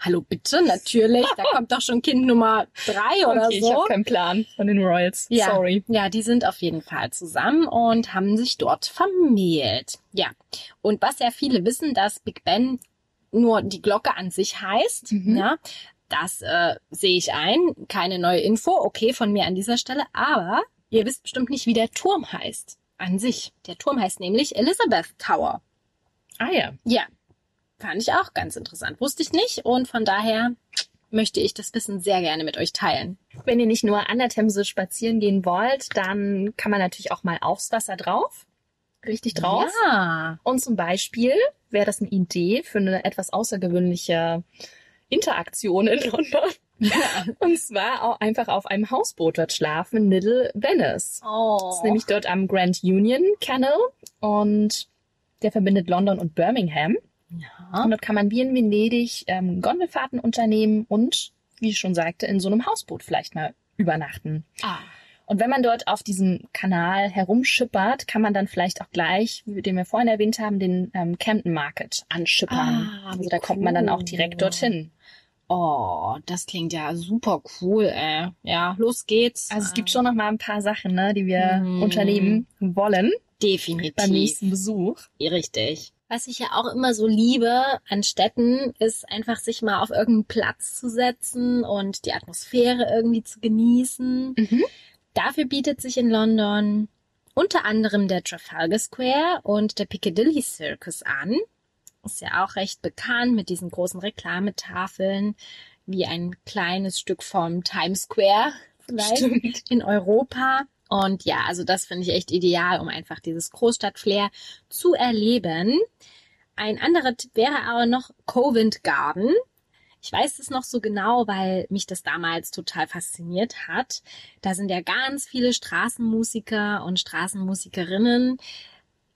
Hallo, bitte, natürlich. Da kommt doch schon Kind Nummer drei oder okay, ich so. habe keinen Plan von den Royals. Ja, Sorry. ja, die sind auf jeden Fall zusammen und haben sich dort vermählt. Ja, und was ja viele wissen, dass Big Ben nur die Glocke an sich heißt, Mhm. ja, das äh, sehe ich ein. Keine neue Info, okay, von mir an dieser Stelle. Aber ihr wisst bestimmt nicht, wie der Turm heißt an sich. Der Turm heißt nämlich Elizabeth Tower. Ah ja. Ja, fand ich auch ganz interessant. Wusste ich nicht und von daher möchte ich das Wissen sehr gerne mit euch teilen. Wenn ihr nicht nur an der Themse spazieren gehen wollt, dann kann man natürlich auch mal aufs Wasser drauf. Richtig drauf. Ja. Und zum Beispiel wäre das eine Idee für eine etwas außergewöhnliche Interaktion in London. Und zwar auch einfach auf einem Hausboot dort schlafen in Little Venice. Oh. Das ist nämlich dort am Grand Union Canal und der verbindet London und Birmingham. Ja. Und dort kann man wie in Venedig ähm, Gondelfahrten unternehmen und, wie ich schon sagte, in so einem Hausboot vielleicht mal übernachten. Ah. Und wenn man dort auf diesem Kanal herumschippert, kann man dann vielleicht auch gleich, wie den wir vorhin erwähnt haben, den ähm, Camden Market anschippern. Ah, also da kommt man dann auch direkt cool. dorthin. Oh, das klingt ja super cool, ey. Ja, los geht's. Also es gibt schon noch mal ein paar Sachen, ne, die wir Mhm. unternehmen wollen definitiv beim nächsten Besuch. richtig. Was ich ja auch immer so liebe an Städten, ist einfach sich mal auf irgendeinen Platz zu setzen und die Atmosphäre irgendwie zu genießen. Mhm. Dafür bietet sich in London unter anderem der Trafalgar Square und der Piccadilly Circus an. Ist ja auch recht bekannt mit diesen großen Reklametafeln, wie ein kleines Stück vom Times Square vielleicht Stimmt. in Europa. Und ja, also das finde ich echt ideal, um einfach dieses Großstadtflair zu erleben. Ein anderer Tipp wäre aber noch Covent Garden. Ich weiß es noch so genau, weil mich das damals total fasziniert hat. Da sind ja ganz viele Straßenmusiker und Straßenmusikerinnen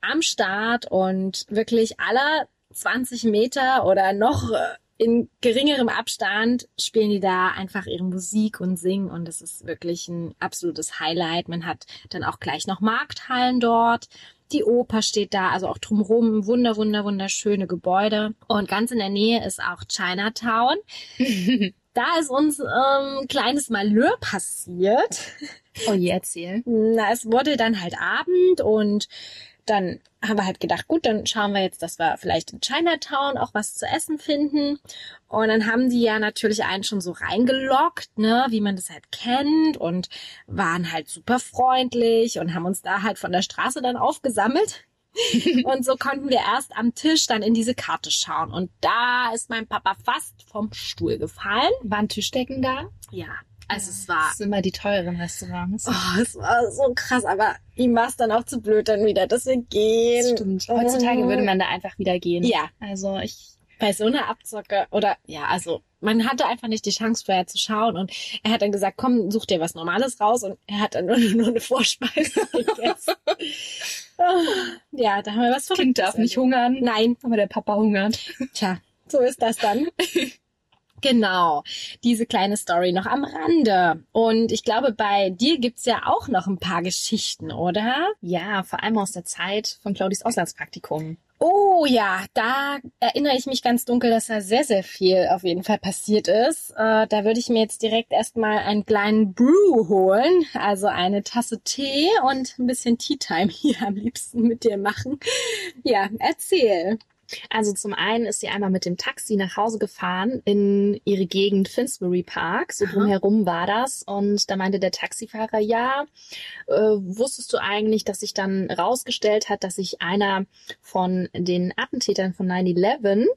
am Start und wirklich aller 20 Meter oder noch äh, in geringerem Abstand spielen die da einfach ihre Musik und singen und das ist wirklich ein absolutes Highlight. Man hat dann auch gleich noch Markthallen dort. Die Oper steht da, also auch drumherum wunder, wunder, wunderschöne Gebäude. Und ganz in der Nähe ist auch Chinatown. Da ist uns ähm, kleines Malheur passiert. Oh je, erzähl. Na, es wurde dann halt Abend und dann haben wir halt gedacht, gut, dann schauen wir jetzt, dass wir vielleicht in Chinatown auch was zu essen finden. Und dann haben die ja natürlich einen schon so reingelockt, ne, wie man das halt kennt und waren halt super freundlich und haben uns da halt von der Straße dann aufgesammelt. und so konnten wir erst am Tisch dann in diese Karte schauen. Und da ist mein Papa fast vom Stuhl gefallen. Waren Tischdecken da? Ja. Also es war. Das sind immer die teuren Restaurants. Oh, es war so krass, aber ihm war es dann auch zu blöd dann wieder, dass wir gehen. Stimmt. Heutzutage würde man da einfach wieder gehen. Ja. Also ich bei so einer Abzocke oder ja, also man hatte einfach nicht die Chance vorher zu schauen und er hat dann gesagt, komm, such dir was Normales raus und er hat dann nur, nur eine Vorspeise gegessen. ja, da haben wir was Kind darf nicht hungern, Nein, aber der Papa hungert. tja, so ist das dann. Genau, diese kleine Story noch am Rande. Und ich glaube, bei dir gibt's ja auch noch ein paar Geschichten, oder? Ja, vor allem aus der Zeit von Claudis Auslandspraktikum. Oh ja, da erinnere ich mich ganz dunkel, dass da sehr, sehr viel auf jeden Fall passiert ist. Äh, da würde ich mir jetzt direkt erstmal einen kleinen Brew holen, also eine Tasse Tee und ein bisschen Tea Time hier am liebsten mit dir machen. Ja, erzähl. Also zum einen ist sie einmal mit dem Taxi nach Hause gefahren in ihre Gegend Finsbury Park. So drumherum war das. Und da meinte der Taxifahrer, ja, äh, wusstest du eigentlich, dass sich dann rausgestellt hat, dass sich einer von den Attentätern von 9-11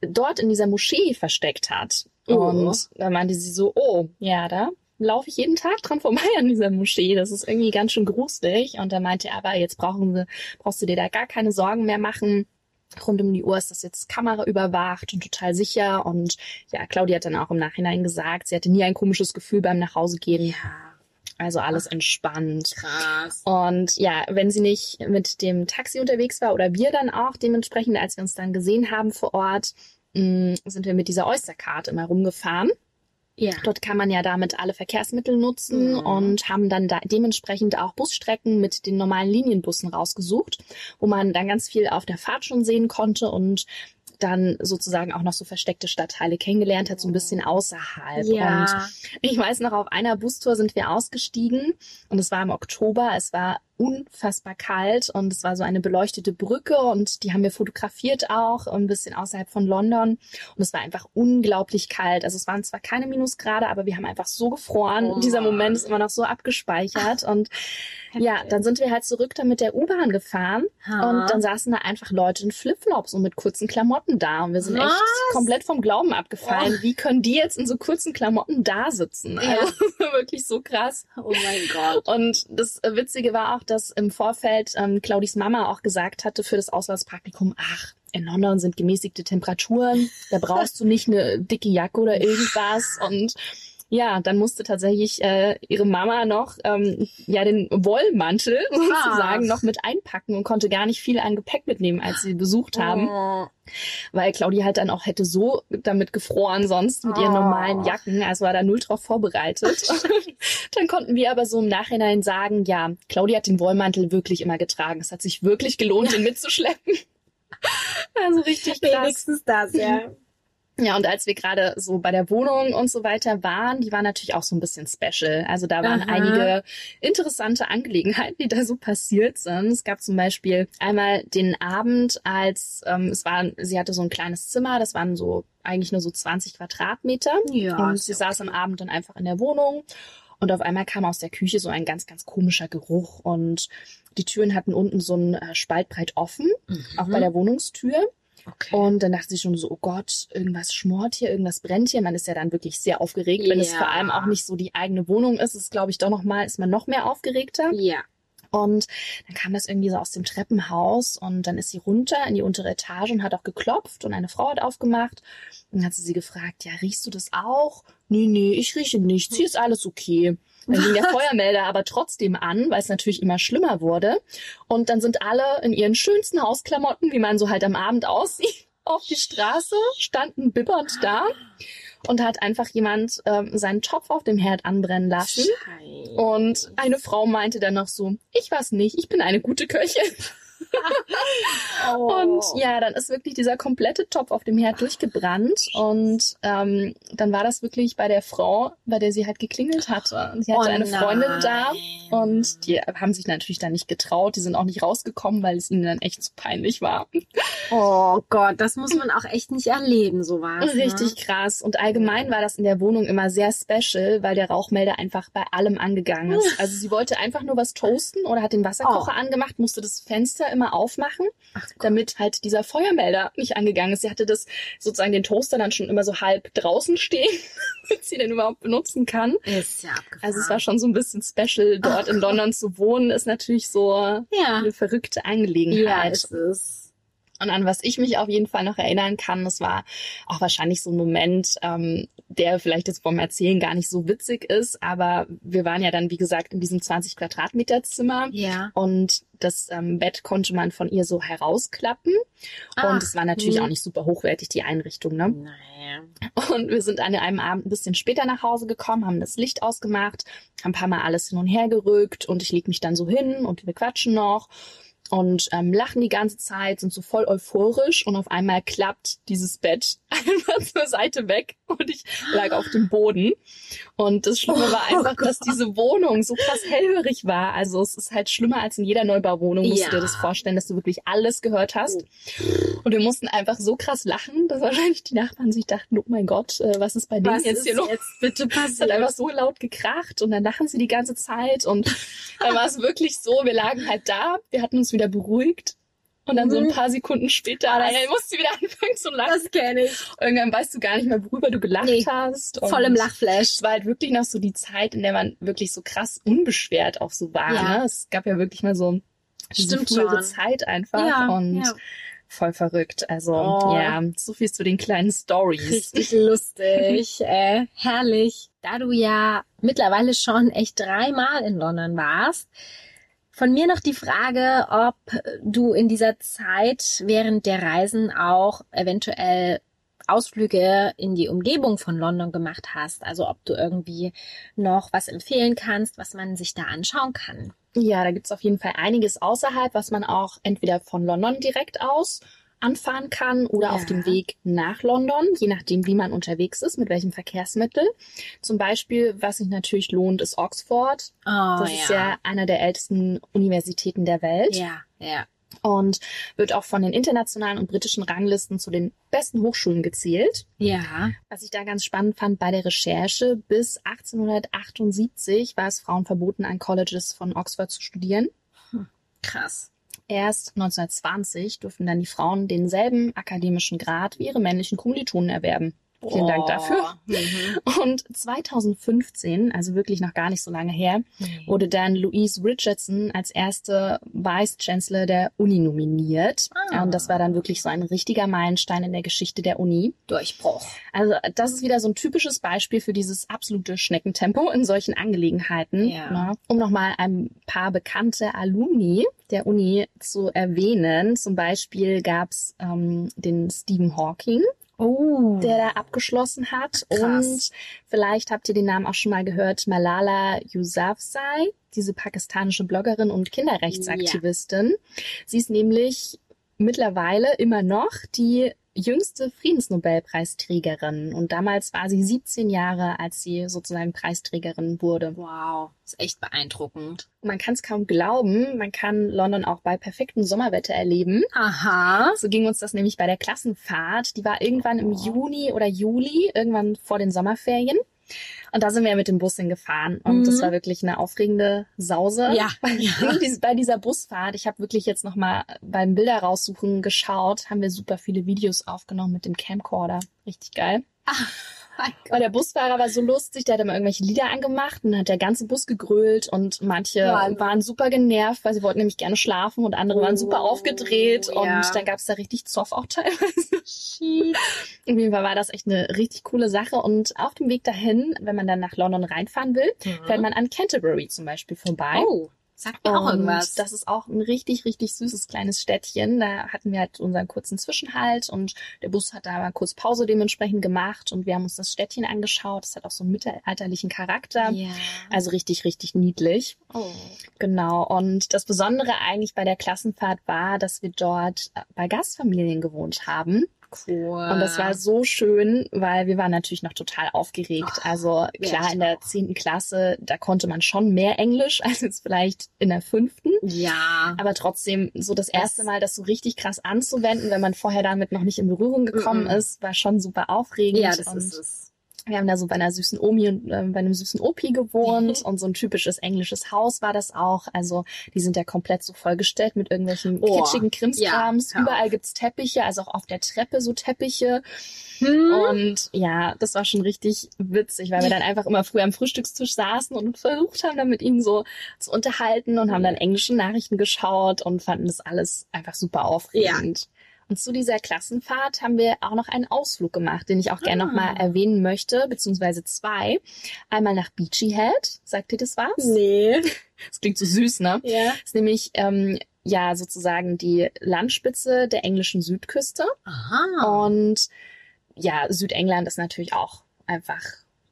dort in dieser Moschee versteckt hat. Oh. Und da meinte sie so, oh, ja, da laufe ich jeden Tag dran vorbei an dieser Moschee. Das ist irgendwie ganz schön gruselig. Und da meinte er aber, jetzt brauchen wir, brauchst du dir da gar keine Sorgen mehr machen rund um die Uhr ist das jetzt Kamera überwacht und total sicher. Und ja, Claudia hat dann auch im Nachhinein gesagt, sie hatte nie ein komisches Gefühl beim Nachhausegehen. Ja, Also alles entspannt. krass. Und ja, wenn sie nicht mit dem Taxi unterwegs war oder wir dann auch dementsprechend, als wir uns dann gesehen haben vor Ort, mh, sind wir mit dieser Oystercard immer rumgefahren. Ja. Dort kann man ja damit alle Verkehrsmittel nutzen Mhm. und haben dann da dementsprechend auch Busstrecken mit den normalen Linienbussen rausgesucht, wo man dann ganz viel auf der Fahrt schon sehen konnte und dann sozusagen auch noch so versteckte Stadtteile kennengelernt hat, so ein bisschen außerhalb. Und Ja. ich weiß noch, auf einer Bustour sind wir ausgestiegen und es war im Oktober. Es war unfassbar kalt und es war so eine beleuchtete Brücke und die haben wir fotografiert auch ein bisschen außerhalb von London und es war einfach unglaublich kalt. Also es waren zwar keine Minusgrade, aber wir haben einfach so gefroren. Oh Dieser. Moment ist immer noch so abgespeichert und ja, dann sind wir halt zurück dann mit der U-Bahn gefahren Ha. und dann saßen da einfach Leute in Flipflops und mit kurzen Klamotten da und wir sind echt Was? komplett vom Glauben abgefallen. Wie können die jetzt in so kurzen Klamotten da sitzen? Ja. Also wirklich so krass. Oh mein Gott. Und das Witzige war auch, dass im Vorfeld ähm, Claudis Mama auch gesagt hatte für das Auslandspraktikum, ach, in London sind gemäßigte Temperaturen, da brauchst du nicht eine dicke Jacke oder irgendwas. Und ja, dann musste tatsächlich äh, ihre Mama noch ähm, ja den Wollmantel sozusagen noch mit einpacken und konnte gar nicht viel an Gepäck mitnehmen, als sie besucht haben Oh. weil Claudia halt dann auch hätte so damit gefroren sonst mit ihren Oh. normalen Jacken, also war da null drauf vorbereitet. dann konnten wir aber so im Nachhinein sagen, ja, Claudia hat den Wollmantel wirklich immer getragen. Es hat sich wirklich gelohnt, ihn mitzuschleppen. also richtig krass. Wenigstens das, ja. Ja, und als wir gerade so bei der Wohnung und so weiter waren, die war natürlich auch so ein bisschen special. Also da waren Aha. einige interessante Angelegenheiten, die da so passiert sind. Es gab zum Beispiel einmal den Abend, als ähm, es war, sie hatte so ein kleines Zimmer, das waren so eigentlich nur so 20 Quadratmeter. Ja, und sie saß okay. am Abend dann einfach in der Wohnung. Und auf einmal kam aus der Küche so ein ganz, ganz komischer Geruch. Und die Türen hatten unten so ein äh, Spaltbreit offen, auch bei der Wohnungstür. Okay. Und dann dachte sie schon so, oh Gott, irgendwas schmort hier, irgendwas brennt hier. Man ist ja dann wirklich sehr aufgeregt, wenn es Ja. vor allem auch nicht so die eigene Wohnung ist. Ist, glaube ich, doch nochmal, ist man noch mehr aufgeregter. ja. Und dann kam das irgendwie so aus dem Treppenhaus und dann ist sie runter in die untere Etage und hat auch geklopft und eine Frau hat aufgemacht. Und dann hat sie sie gefragt, ja, riechst du das auch? Nee, nee, ich rieche nichts, hier ist alles okay. Dann ging der Feuermelder aber trotzdem an, weil es natürlich immer schlimmer wurde. Und dann sind alle in ihren schönsten Hausklamotten, wie man so halt am Abend aussieht, auf die Straße, standen bibbernd da und hat einfach jemand ähm, seinen Topf auf dem Herd anbrennen lassen. Scheiße. Und eine Frau meinte dann noch so, ich weiß nicht, ich bin eine gute Köchin. Oh. Und ja, dann ist wirklich dieser komplette Topf auf dem Herd durchgebrannt. Und ähm, dann war das wirklich bei der Frau, bei der sie halt geklingelt hatte. Und sie hatte Oh eine Freundin da. nein. Und die haben sich natürlich dann nicht getraut. Die sind auch nicht rausgekommen, weil es ihnen dann echt zu peinlich war. Oh Gott, das muss man auch echt nicht erleben, sowas. Richtig krass. Und allgemein war das in der Wohnung immer sehr special, weil der Rauchmelder einfach bei allem angegangen ist. Also sie wollte einfach nur was toasten oder hat den Wasserkocher angemacht, musste das Fenster immer immer aufmachen, damit halt dieser Feuermelder nicht angegangen ist. Sie hatte das sozusagen den Toaster dann schon immer so halb draußen stehen, damit sie den überhaupt benutzen kann. Ist ja abgefahren. Also es war schon so ein bisschen special, dort in London zu wohnen, ist natürlich so ja. eine verrückte Ja, Angelegenheit. ist es. Und an was ich mich auf jeden Fall noch erinnern kann, das war auch wahrscheinlich so ein Moment, ähm, der vielleicht jetzt vom Erzählen gar nicht so witzig ist, aber wir waren ja dann, wie gesagt, in diesem 20 Quadratmeter Zimmer. Ja. Und das ähm, Bett konnte man von ihr so herausklappen. Ach, und es war natürlich hm. auch nicht super hochwertig, die Einrichtung. Ne? Naja. Und wir sind an einem Abend ein bisschen später nach Hause gekommen, haben das Licht ausgemacht, haben ein paar Mal alles hin und her gerückt und ich leg mich dann so hin und wir quatschen noch und ähm, lachen die ganze Zeit, sind so voll euphorisch und auf einmal klappt dieses Bett einfach zur Seite weg und ich lag auf dem Boden. Und das Schlimme war Oh einfach, dass diese Wohnung so krass hellhörig war. Also es ist halt schlimmer als in jeder Neubauwohnung, musst du Ja. dir das vorstellen, dass du wirklich alles gehört hast. Und wir mussten einfach so krass lachen, dass wahrscheinlich die Nachbarn sich dachten, oh mein Gott, äh, was ist bei denen Was jetzt hier los? jetzt bitte Es hat passiert? einfach so laut gekracht und dann lachen sie die ganze Zeit und dann war es wirklich so, wir lagen halt da, wir hatten uns wieder beruhigt und dann so ein Mhm. paar Sekunden später, das- dann musste sie wieder anfangen zu lachen. Das kenne ich. Irgendwann weißt du gar nicht mehr, worüber du gelacht Nee, hast. Und Voll im Lachflash. Es war halt wirklich noch so die Zeit, in der man wirklich so krass unbeschwert auch so war. Ja. Ne? Es gab ja wirklich mal so diese Stimmt frühere. Zeit einfach Ja, und ja. voll verrückt. Also Oh. ja, so viel zu den kleinen Stories. Richtig lustig, äh, herrlich. Da du ja mittlerweile schon echt dreimal in London warst, von mir noch die Frage, ob du in dieser Zeit während der Reisen auch eventuell Ausflüge in die Umgebung von London gemacht hast. Also ob du irgendwie noch was empfehlen kannst, was man sich da anschauen kann. Ja, da gibt's auf jeden Fall einiges außerhalb, was man auch entweder von London direkt aus anfahren kann oder Ja. auf dem Weg nach London, je nachdem, wie man unterwegs ist, mit welchem Verkehrsmittel. Zum Beispiel, was sich natürlich lohnt, ist Oxford. Oh, Das ist ja einer der ältesten Universitäten der Welt Ja, ja. und wird auch von den internationalen und britischen Ranglisten zu den besten Hochschulen gezählt. Ja. Was ich da ganz spannend fand bei der Recherche, bis 1878 war es Frauen verboten, an Colleges von Oxford zu studieren. Krass. Erst 1920 durften dann die Frauen denselben akademischen Grad wie ihre männlichen Kommilitonen erwerben. Vielen Dank dafür. Mhm. Und 2015, also wirklich noch gar nicht so lange her, wurde dann Louise Richardson als erste Vice Chancellor der Uni nominiert. Ah. Und das war dann wirklich so ein richtiger Meilenstein in der Geschichte der Uni. Durchbruch. Also das ist wieder so ein typisches Beispiel für dieses absolute Schneckentempo in solchen Angelegenheiten. Ja. Ne? Um nochmal ein paar bekannte Alumni der Uni zu erwähnen. Zum Beispiel gab's ähm, den Stephen Hawking, Oh. der da abgeschlossen hat. Krass. Und vielleicht habt ihr den Namen auch schon mal gehört, Malala Yousafzai, diese pakistanische Bloggerin und Kinderrechtsaktivistin. Sie ist nämlich mittlerweile immer noch die jüngste Friedensnobelpreisträgerin. Und damals war sie 17 Jahre, als sie sozusagen Preisträgerin wurde. Wow. Ist echt beeindruckend. Man kann es kaum glauben, man kann London auch bei perfektem Sommerwetter erleben. Aha. So ging uns das nämlich bei der Klassenfahrt. Die war irgendwann im Juni oder Juli, irgendwann vor den Sommerferien. Und da sind wir mit dem Bus hingefahren. Und Mhm. das war wirklich eine aufregende Sause. Ja. Bei, dies- bei dieser Busfahrt, ich habe wirklich jetzt nochmal beim Bilder raussuchen geschaut, haben wir super viele Videos aufgenommen mit dem Camcorder. Richtig geil. Aber der Busfahrer war so lustig, der hat immer irgendwelche Lieder angemacht und dann hat der ganze Bus gegrölt und manche Wahnsinn. waren super genervt, weil sie wollten nämlich gerne schlafen und andere waren super Oh, aufgedreht und ja. dann gab's da richtig Zoff auch teilweise. Shit. Auf jeden Fall war das echt eine richtig coole Sache und auf dem Weg dahin, wenn man dann nach London reinfahren will, fährt man an Canterbury zum Beispiel vorbei. Oh. Sagt mir auch Und irgendwas. Das ist auch ein richtig, richtig süßes kleines Städtchen. Da hatten wir halt unseren kurzen Zwischenhalt und der Bus hat da mal kurz Pause dementsprechend gemacht und wir haben uns das Städtchen angeschaut. Das hat auch so einen mittelalterlichen Charakter. ja. Also richtig, richtig niedlich. Oh. Genau. Und das Besondere eigentlich bei der Klassenfahrt war, dass wir dort bei Gastfamilien gewohnt haben. Cool. Und das war so schön, weil wir waren natürlich noch total aufgeregt. Ach, Also klar, in der zehnten Klasse, da konnte man schon mehr Englisch als jetzt vielleicht in der fünften. Ja. Aber trotzdem, so das Das- erste Mal, das so richtig krass anzuwenden, wenn man vorher damit noch nicht in Berührung gekommen Mhm. ist, war schon super aufregend. Ja, das ist es. Wir haben da so bei einer süßen Omi und äh, bei einem süßen Opi gewohnt und so ein typisches englisches Haus war das auch. Also die sind ja komplett so vollgestellt mit irgendwelchen Oh, kitschigen Krimskrams. ja, Überall gibt's Teppiche, also auch auf der Treppe so Teppiche. Hm. Und ja, das war schon richtig witzig, weil wir dann einfach immer früh am Frühstückstisch saßen und versucht haben, dann mit ihnen so zu unterhalten und haben dann englische Nachrichten geschaut und fanden das alles einfach super aufregend. Und zu dieser Klassenfahrt haben wir auch noch einen Ausflug gemacht, den ich auch gerne Ah. nochmal erwähnen möchte, beziehungsweise zwei. Einmal nach Beachy Head. Sagt ihr das was? Nee. Das klingt so süß, ne? Ja. Das ist nämlich ähm, ja sozusagen die Landspitze der englischen Südküste. Aha. Und ja, Südengland ist natürlich auch einfach,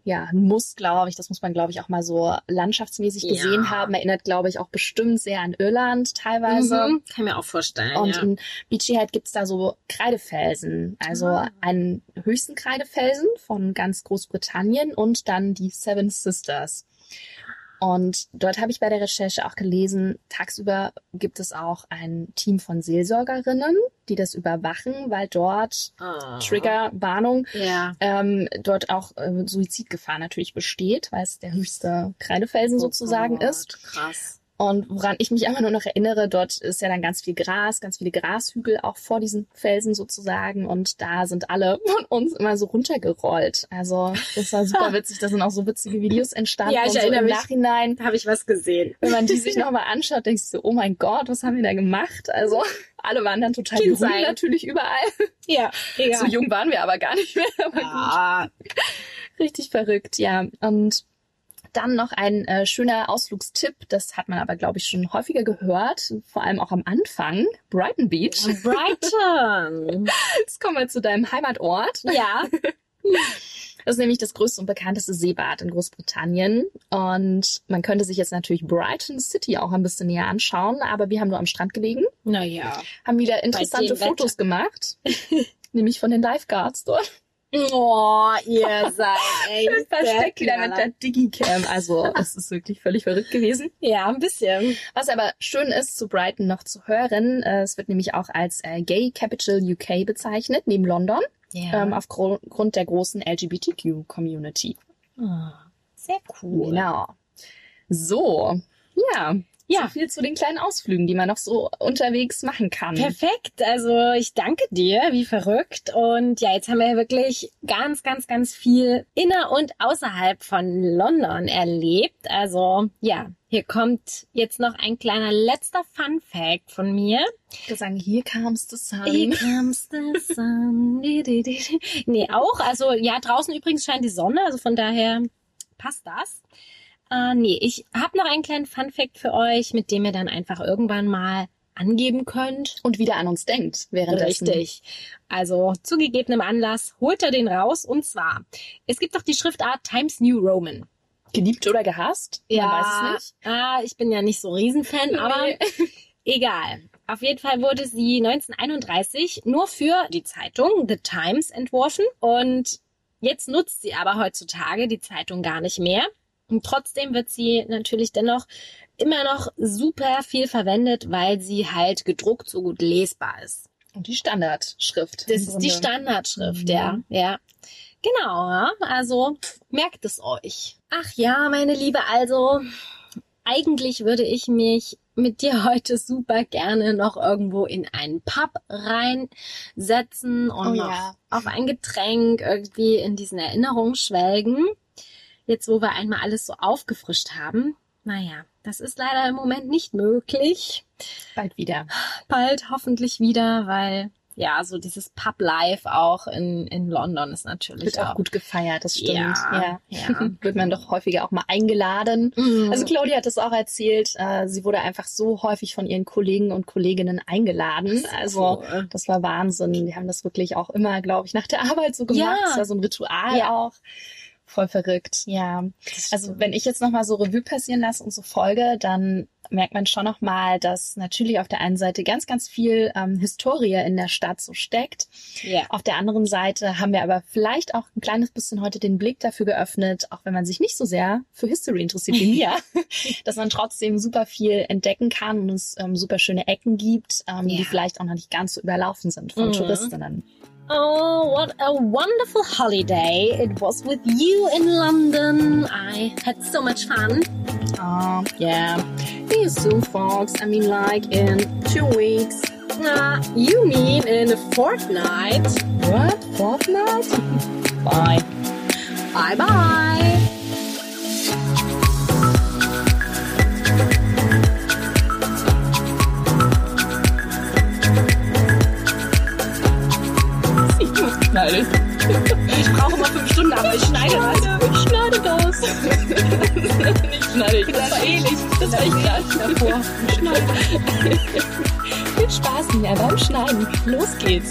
ja, ein Muss, glaube ich. Das muss man, glaube ich, auch mal so landschaftsmäßig Ja. gesehen haben. Erinnert, glaube ich, auch bestimmt sehr an Irland teilweise. Mhm. Kann ich mir auch vorstellen. Und ja. in Beachy Head gibt's da so Kreidefelsen. Also Ah. einen höchsten Kreidefelsen von ganz Großbritannien und dann die Seven Sisters. Und dort habe ich bei der Recherche auch gelesen, tagsüber gibt es auch ein Team von Seelsorgerinnen, die das überwachen, weil dort, Ah. Trigger, Warnung, Ja. ähm, dort auch äh, Suizidgefahr natürlich besteht, weil es der höchste Kreidefelsen sozusagen Oh Gott, ist. Krass. Und woran ich mich einfach nur noch erinnere, dort ist ja dann ganz viel Gras, ganz viele Grashügel auch vor diesen Felsen sozusagen. Und da sind alle von uns immer so runtergerollt. Also das war super witzig. Da sind auch so witzige Videos entstanden. Ja, ich und so erinnere im mich. Nachhinein, habe ich was gesehen. wenn man die sich nochmal anschaut, denkst du so, oh mein Gott, was haben wir da gemacht? Also alle waren dann total sein. natürlich überall. Ja, egal. So jung waren wir aber gar nicht mehr. Aber gut. Ah, Richtig verrückt, ja. Und dann noch ein äh, schöner Ausflugstipp, das hat man aber, glaube ich, schon häufiger gehört, vor allem auch am Anfang, Brighton Beach. Brighton. Jetzt kommen wir zu deinem Heimatort. ja. Das ist nämlich das größte und bekannteste Seebad in Großbritannien. Und man könnte sich jetzt natürlich Brighton City auch ein bisschen näher anschauen, aber wir haben nur am Strand gelegen, Naja. haben wieder interessante dem Wetter. Fotos gemacht, nämlich von den Lifeguards dort. Oh, ihr seid echt Versteckt der wieder mit der. Digicam. Also es ist wirklich völlig verrückt gewesen. Ja, ein bisschen. Was aber schön ist, zu Brighton noch zu hören, äh, es wird nämlich auch als äh, Gay Capital UK bezeichnet, neben London, Ja. ähm, aufgrund der großen LGBTQ-Community. Oh, sehr cool. Genau. So, ja. Ja. So viel zu den kleinen Ausflügen, die man noch so unterwegs machen kann. Perfekt. Also ich danke dir, wie verrückt. Und ja, jetzt haben wir wirklich ganz, ganz, ganz viel inner und außerhalb von London erlebt. Also ja, hier kommt jetzt noch ein kleiner letzter Fun Fact von mir. Wir sagen, hier comes the sun. Here comes the sun. Nee, auch. Also ja, draußen übrigens scheint die Sonne, also von daher passt das. Äh, nee, ich habe noch einen kleinen Fun-Fact für euch, mit dem ihr dann einfach irgendwann mal angeben könnt. Und wieder an uns denkt währenddessen. Richtig. Also zu gegebenem Anlass holt er den raus. Und zwar, es gibt doch die Schriftart Times New Roman. Geliebt oder gehasst? Man weiß es nicht. Ah, ich bin ja nicht so Riesenfan, aber Nee. Egal. Auf jeden Fall wurde sie 1931 nur für die Zeitung The Times entworfen und jetzt nutzt sie aber heutzutage die Zeitung gar nicht mehr. Und trotzdem wird sie natürlich dennoch immer noch super viel verwendet, weil sie halt gedruckt so gut lesbar ist. Und die Standardschrift. Das ist die. Standardschrift, Mhm. ja. Ja. Genau, ja. Also merkt es euch. Ach ja, meine Liebe, also eigentlich würde ich mich mit dir heute super gerne noch irgendwo in einen Pub reinsetzen und Oh noch ja. auf ein Getränk irgendwie in diesen Erinnerungen schwelgen. Jetzt, wo wir einmal alles so aufgefrischt haben. Naja, das ist leider im Moment nicht möglich Bald wieder. bald hoffentlich wieder, weil ja, so dieses Pub-Life auch in, in London ist natürlich Wird auch gut gefeiert, das stimmt. Ja, ja. Wird man doch häufiger auch mal eingeladen. Mhm. Also Claudia hat es auch erzählt, äh, sie wurde einfach so häufig von ihren Kollegen und Kolleginnen eingeladen. Also Cool. das war Wahnsinn. Die haben das wirklich auch immer, glaube ich, nach der Arbeit so gemacht. Ja. Das war so ein Ritual Ja. auch. Voll verrückt, ja. Also wenn ich jetzt nochmal so Revue passieren lasse und so folge, dann merkt man schon nochmal, dass natürlich auf der einen Seite ganz, ganz viel ähm, Historie in der Stadt so steckt. ja. Auf der anderen Seite haben wir aber vielleicht auch ein kleines bisschen heute den Blick dafür geöffnet, auch wenn man sich nicht so sehr für History interessiert wie mir, dass man trotzdem super viel entdecken kann und es ähm, super schöne Ecken gibt, ähm, Ja. die vielleicht auch noch nicht ganz so überlaufen sind von Mhm. Touristinnen. Oh, what a wonderful holiday it was with you in London. I had so much fun. Um, yeah. See you soon, folks. I mean, like in two weeks. Uh, you mean in a fortnight? What? Fortnight? Bye. Bye bye. Schneide. Ich brauche mal fünf Stunden, aber ich schneide das. Ich schneide das. ich schneide ich. Das war ähnlich. Das war ich gleich davor. Schneide. Viel Spaß mir beim Schneiden. Los geht's.